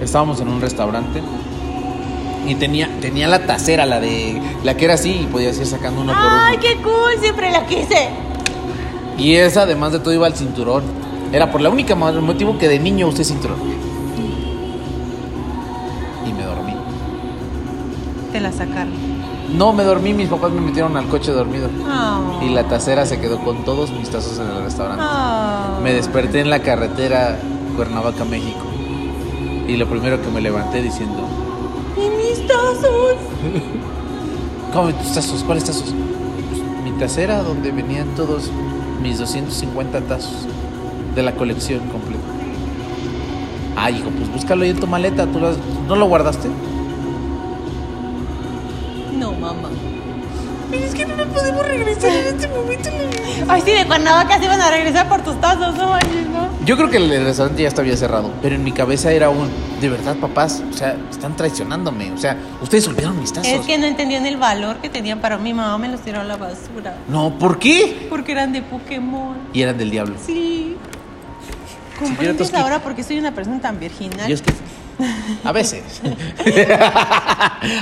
Estábamos en un restaurante y tenía, tenía la tacera, la de. la que era así y podías ir sacando uno por ¡Ay, uno. qué cool! Siempre la quise. Y esa, además de todo, iba al cinturón. Era por la única mo- motivo que de niño usé cinturón. Y me dormí. Te la sacaron. No, me dormí, mis papás me metieron al coche dormido. Oh. Y la tacera se quedó con todos mis tazos en el restaurante. Oh. Me desperté en la carretera Cuernavaca, México. Y lo primero que me levanté diciendo, ¡Y mis tazos! ¿cómo tus tazos? ¿Cuáles tazos? Pues, mi tacera donde venían todos mis 250 tazos de la colección completa. Ay, hijo, pues búscalo ahí en tu maleta. ¿Tú las- ¿No lo guardaste? No, mamá. Pero es que no nos podemos regresar en este momento. Ay, sí, de Cuernavaca se iban a regresar por tus tazos, no manches, ¿no? Yo creo que el restaurante ya estaba cerrado, pero en mi cabeza era un, de verdad, papás, o sea, están traicionándome, o sea, ustedes olvidaron mis tazos. Es que no entendían el valor que tenían para mi mamá, me los tiró a la basura. No, ¿por qué? Porque eran de Pokémon. Y eran del diablo. Sí. ¿Comprendes ahora por qué soy una persona tan virginal? Yo es que. A veces.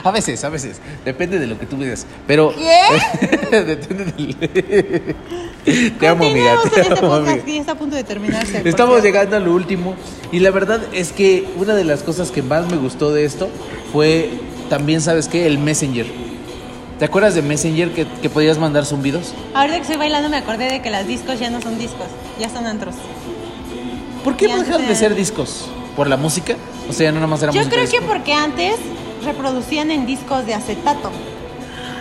a veces, a veces. Depende de lo que tú veas. Pero. ¿Qué? Depende del. Te amo, amiga. Te este amo, amiga. que ya está a punto de terminarse. Estamos llegando a lo último. Y la verdad es que una de las cosas que más me gustó de esto fue también, ¿sabes qué? El Messenger. ¿Te acuerdas de Messenger que, que podías mandar zumbidos? Ahorita que estoy bailando me acordé de que las discos ya no son discos, ya son antros. ¿Por qué Y dejaron de ser discos? ¿Por la música? O sea, no nada más era Yo música creo que disco. porque antes reproducían en discos de acetato.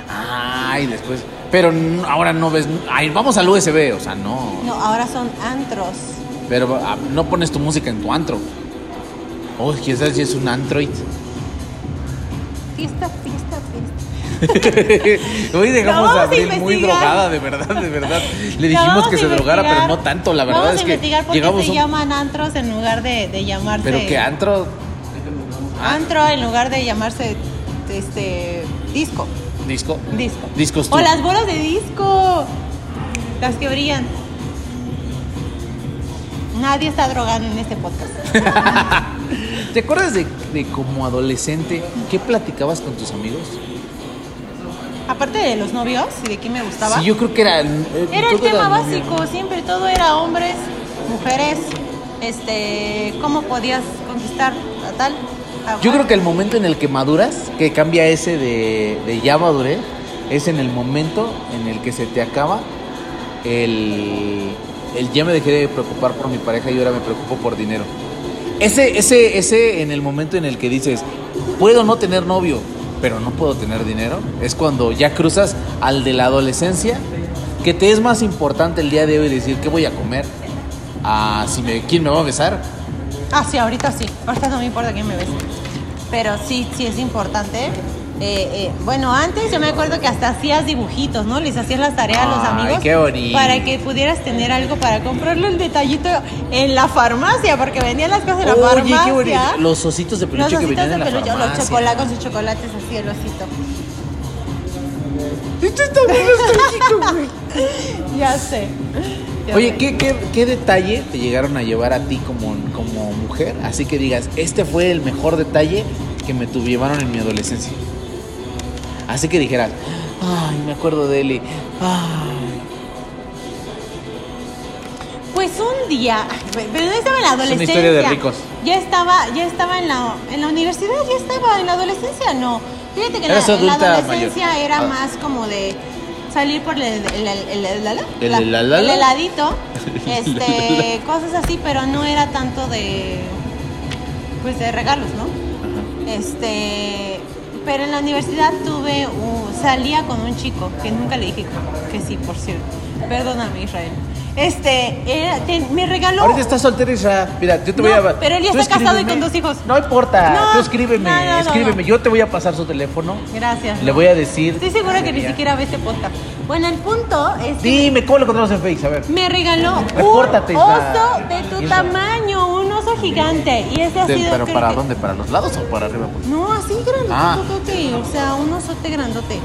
Ay, después. Pero n- ahora no ves. Ay, vamos al USB, o sea, no. No, ahora son antros. Pero ah, no pones tu música en tu antro. Oh, sabe si es un Android. Fiesta, fiesta. Hoy dejamos a a Abril muy drogada, de verdad, de verdad. Le dijimos que se drogara, pero no tanto. La verdad vamos es a investigar por qué llegamos se un- llaman antros en lugar de, de llamarse. Pero que antro. Antro en lugar de llamarse este disco. Disco. Disco. Discos tú. O las bolas de disco. Las que brillan. Nadie está drogando en este podcast. ¿Te acuerdas de, de como adolescente qué platicabas con tus amigos? Aparte de los novios y de quién me gustaba. Sí, yo creo que era. eh, Era el tema novio, básico, ¿no? siempre todo era hombres, mujeres, este, cómo podías conquistar a tal. a Yo cual. creo que el momento en el que maduras, que cambia ese de, de ya maduré, es en el momento en el que se te acaba el, el ya me dejé de preocupar por mi pareja y ahora me preocupo por dinero. Ese, ese, ese en el momento en el que dices, puedo no tener novio, pero no puedo tener dinero, es cuando ya cruzas al de la adolescencia, que te es más importante el día de hoy decir qué voy a comer, a si me, quién me va a besar, Ah, sí, ahorita sí. Ahorita no me importa quién me bese. Pero sí, sí es importante. Eh, eh, bueno, antes yo me acuerdo que hasta hacías dibujitos, ¿no? Les hacías las tareas a los amigos. qué bonito. Para que pudieras tener algo para comprarle el detallito en la farmacia, porque vendían las cosas en la Oye, farmacia. qué bonito. Los ositos de Los peluche que venían de en la peluche, farmacia. los chocolates con sus chocolates así, el osito. Esto está bien nostálgico, güey. Ya sé. Ya Oye, sé. ¿qué, qué, qué detalle te llegaron a llevar a ti como, como mujer? Así que digas, este fue el mejor detalle que me tuvieron en mi adolescencia. Así que dijeras, ay, me acuerdo de él y, ay. Pues un día, pero no estaba en la una adolescencia. historia de ricos. Ya estaba, ya estaba en la, en la universidad, ya estaba en la adolescencia, no. Fíjate que en la, en adolescencia mayor. era Ah. más como de salir por el, el, el, el- el- la- ¿El la- helalala? el heladito, este, cosas así, pero no era tanto de, pues de regalos, ¿no? Este, pero en la universidad tuve, un- salía con un chico que nunca le dije que sí, por cierto. Perdóname, Israel. Este, era- te- me regaló. Ahorita estás soltera, Isra. Mira, yo te voy a. pero él ya está casado y con dos hijos. No importa. No, tú escríbeme, no, escríbeme. Yo te voy a pasar su teléfono. Gracias. Le voy a decir. Estoy segura que ni siquiera ve este podcast. Bueno, el punto es que Dime, ¿cómo lo encontramos en Facebook? A ver. me regaló un Repórtate, oso de tu tamaño, gigante. Y ese ha De- sido. pero ¿para que- dónde? ¿Para los lados o para arriba? No, así Ah. grandote, o sea, un osote grandote.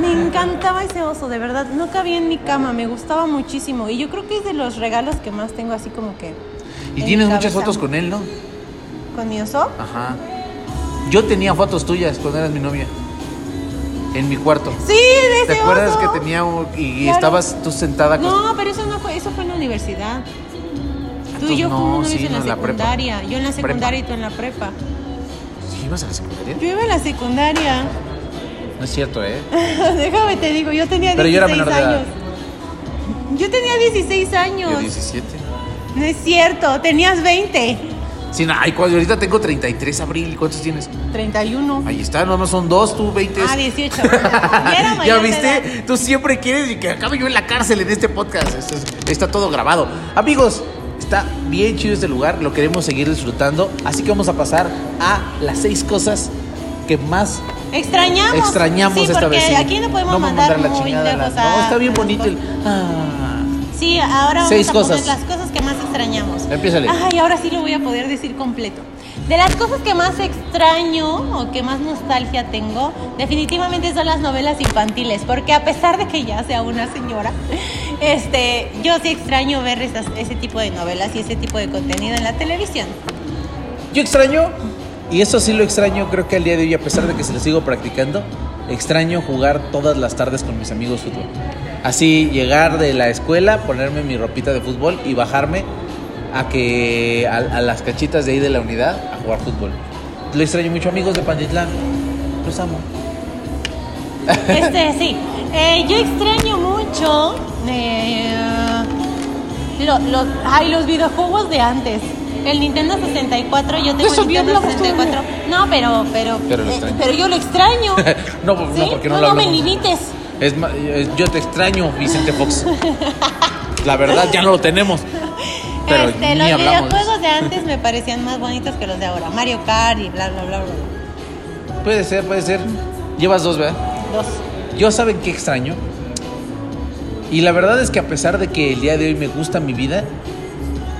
Me encantaba ese oso, de verdad. No cabía en mi cama, me gustaba muchísimo. Y yo creo que es de los regalos que más tengo así como que. Y en tienes muchas fotos con él, ¿no? ¿Con mi oso? Ajá. Yo tenía fotos tuyas cuando eras mi novia. En mi cuarto. Sí, de ese ¿Te acuerdas oso. que tenía y Claro. estabas tú sentada con No, pero eso no fue, eso fue en la universidad. Tú y yo no, novios sí, en la secundaria. Yo en la Prepa. secundaria y tú en la prepa. ¿Sí ibas a la secundaria? Yo iba en la secundaria. No es cierto, ¿eh? Déjame te digo, yo tenía 16 Pero yo era menor de edad. años. Yo tenía 16 años. Yo 17. No es cierto, tenías 20. Sí, no, ay, cuando ahorita tengo 33 abril. ¿Cuántos tienes? 31. Ahí está, no, no son dos, tú 20. Ah, 18. Ya era ¿Ya mayor de viste? Tú siempre quieres y que acabe yo en la cárcel en este podcast. Esto es- está todo grabado. Amigos, está bien chido este lugar. Lo queremos seguir disfrutando. Así que vamos a pasar a las seis cosas que más Extrañamos. extrañamos sí, esta porque vez. sí. aquí no podemos a mandar, la muy chingada. la- lejos a- No, está bien bonito el. Ah. Sí, ahora vamos Seis a cosas. poner las cosas que más extrañamos. Empiézale. Ay, ahora sí lo voy a poder decir completo. De las cosas que más extraño o que más nostalgia tengo, definitivamente son las novelas infantiles, porque a pesar de que ya sea una señora, este, yo sí extraño ver ese tipo de novelas y ese tipo de contenido en la televisión. Yo extraño, y eso sí lo extraño, creo que al día de hoy, a pesar de que se lo sigo practicando, extraño jugar todas las tardes con mis amigos fútbol. Así llegar de la escuela, ponerme mi ropita de fútbol y bajarme a que a, a las cachitas de ahí de la unidad a jugar fútbol. Lo extraño mucho, amigos de Panditlán. Los amo. Este, sí. Eh, yo extraño mucho eh, lo- los, ay, los videojuegos de antes. El Nintendo 64, yo tengo Eso el Nintendo hablamos tú. 64. No, pero, pero, Pero lo eh, extraño. pero yo lo extraño. No, no, ¿Sí? porque no, no, lo no me limites. Es es- yo te extraño, Vicente Fox. La verdad, ya no lo tenemos. Pero este, ni los hablamos. videojuegos de antes me parecían más bonitos que los de ahora. Mario Kart y bla, bla, bla, bla. Puede ser, puede ser. Llevas dos, ¿verdad? Dos. Yo saben qué extraño. Y la verdad es que a pesar de que el día de hoy me gusta mi vida,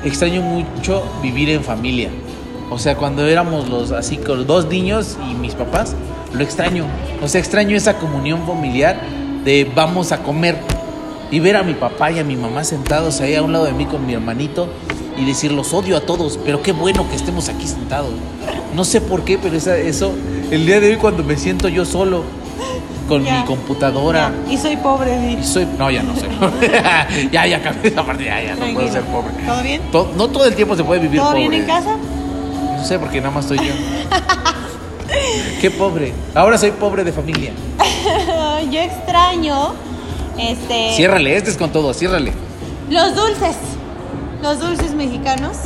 extraño mucho vivir en familia. O sea, cuando éramos los así con dos niños y mis papás, lo extraño. O sea, extraño esa comunión familiar de vamos a comer y ver a mi papá y a mi mamá sentados ahí a un lado de mí con mi hermanito y decir los odio a todos, pero qué bueno que estemos aquí sentados. No sé por qué, pero esa- eso el día de hoy cuando me siento yo solo con Ya. mi computadora Ya, Y soy pobre, y Di. soy no ya no soy ya ya cambié esa parte ya ya no puedo ser pobre ¿Todo bien? To- no todo el tiempo se puede vivir ¿Todo pobre bien en casa? no sé porque nada más estoy yo qué pobre ahora soy pobre de familia yo extraño este ciérrale este es con todo ciérrale los dulces. Los dulces mexicanos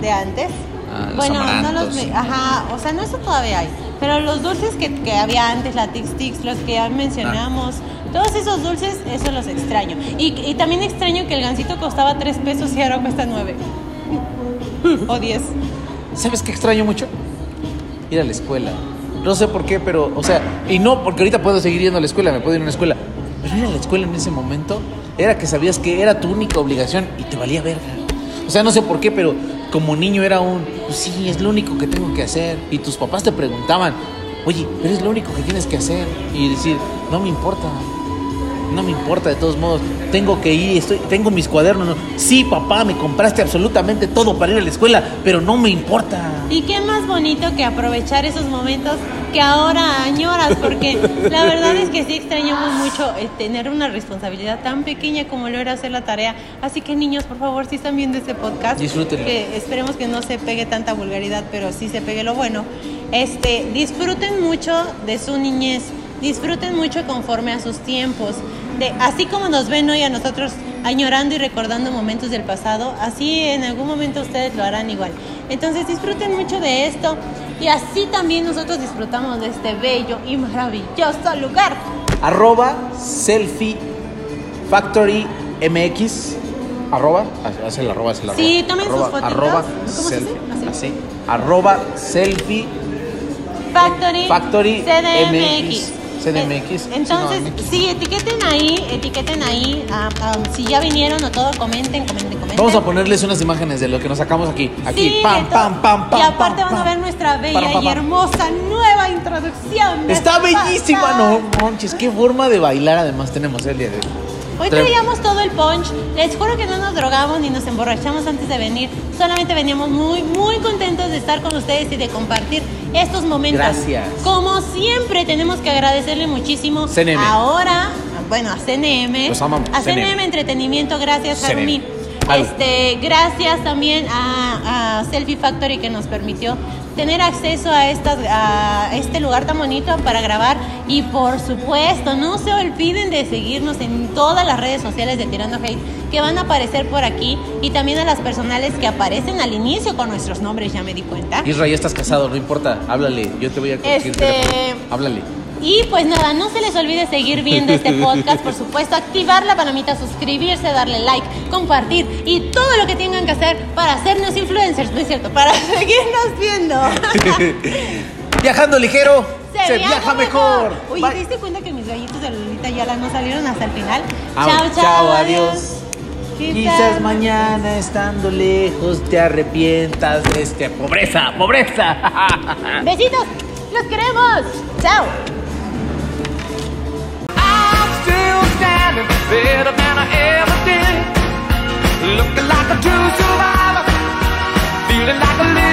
de antes. Ah, los bueno, no los ajá, o sea, no eso todavía hay, pero los dulces que, que había antes, la Tix Tix, los que ya mencionamos, Ah. todos esos dulces, eso los extraño. Y, y también extraño que el gansito costaba 3 pesos y ahora cuesta 9. o 10. ¿Sabes qué extraño mucho? Ir a la escuela. No sé por qué, pero, o sea, y no porque ahorita puedo seguir yendo a la escuela, me puedo ir a una escuela. Pero ir a la escuela en ese momento era que sabías que era tu única obligación y te valía verga. O sea, no sé por qué, pero como niño era un, pues sí, es lo único que tengo que hacer. Y tus papás te preguntaban, oye, pero es lo único que tienes que hacer. Y decir, no me importa. No me importa, de todos modos. Tengo que ir, estoy, tengo mis cuadernos. ¿no? Sí, papá, me compraste absolutamente todo para ir a la escuela, pero no me importa. Y qué más bonito que aprovechar esos momentos que ahora añoras, porque la verdad es que sí extrañamos mucho eh, tener una responsabilidad tan pequeña como lo era hacer la tarea. Así que niños, por favor, si están viendo este podcast, Disfrútenlo. que esperemos que no se pegue tanta vulgaridad, pero sí se pegue lo bueno. Este, disfruten mucho de su niñez, disfruten mucho conforme a sus tiempos. De, así como nos ven hoy a nosotros añorando y recordando momentos del pasado, así en algún momento ustedes lo harán igual. Entonces disfruten mucho de esto y así también nosotros disfrutamos de este bello y maravilloso lugar. arroba selfie factory mx arroba, haz el arroba, haz el arroba. Sí, tomen sus fotitos. Arroba ¿Cómo se selfie, hace? Así. así. Arroba selfie Factory, Factory CDMX. CDMX. Entonces, Sí, etiqueten ahí, etiqueten ahí. ah, ah, si ya vinieron o todo, comenten, comenten, comenten. Vamos a ponerles unas imágenes de lo que nos sacamos aquí. Aquí, Sí, pam, pam, pam, pam. Y aparte pam, van a ver nuestra bella Pam, pam, y hermosa nueva introducción. Está bellísima, no manches, qué forma de bailar además tenemos el día de hoy. Hoy traíamos todo el punch. Les juro que no nos drogamos ni nos emborrachamos antes de venir. Solamente veníamos muy, muy contentos de estar con ustedes y de compartir estos momentos. Gracias. Como siempre, tenemos que agradecerle muchísimo. CNM. Ahora, bueno, a CNM. Los amamos, A CNM, CNM. Entretenimiento, gracias. Harumi. Este, gracias también a, a Selfie Factory que nos permitió tener acceso a, estas, a este lugar tan bonito para grabar y por supuesto no se olviden de seguirnos en todas las redes sociales de Tirando Hate que van a aparecer por aquí y también a las personales que aparecen al inicio con nuestros nombres ya me di cuenta Isra, ya estás casado, no importa, háblale, yo te voy a conseguir Este-. Háblale. Y pues nada, no se les olvide seguir viendo este podcast, por supuesto, activar la palomita, suscribirse, darle like, compartir y todo lo que tengan que hacer para hacernos influencers, ¿no es cierto? Para seguirnos viendo. Viajando ligero, se, viaja, mejor. Oye, Bye. ¿te diste cuenta que mis gallitos de Lolita Yala no salieron hasta el final? Chao, chao, chao, adiós. adiós. Quizás mañana estando lejos te arrepientas de este pobreza, pobreza. Besitos, los queremos. Chao. standing better than I ever did. Looking like a true survivor, feeling like a living.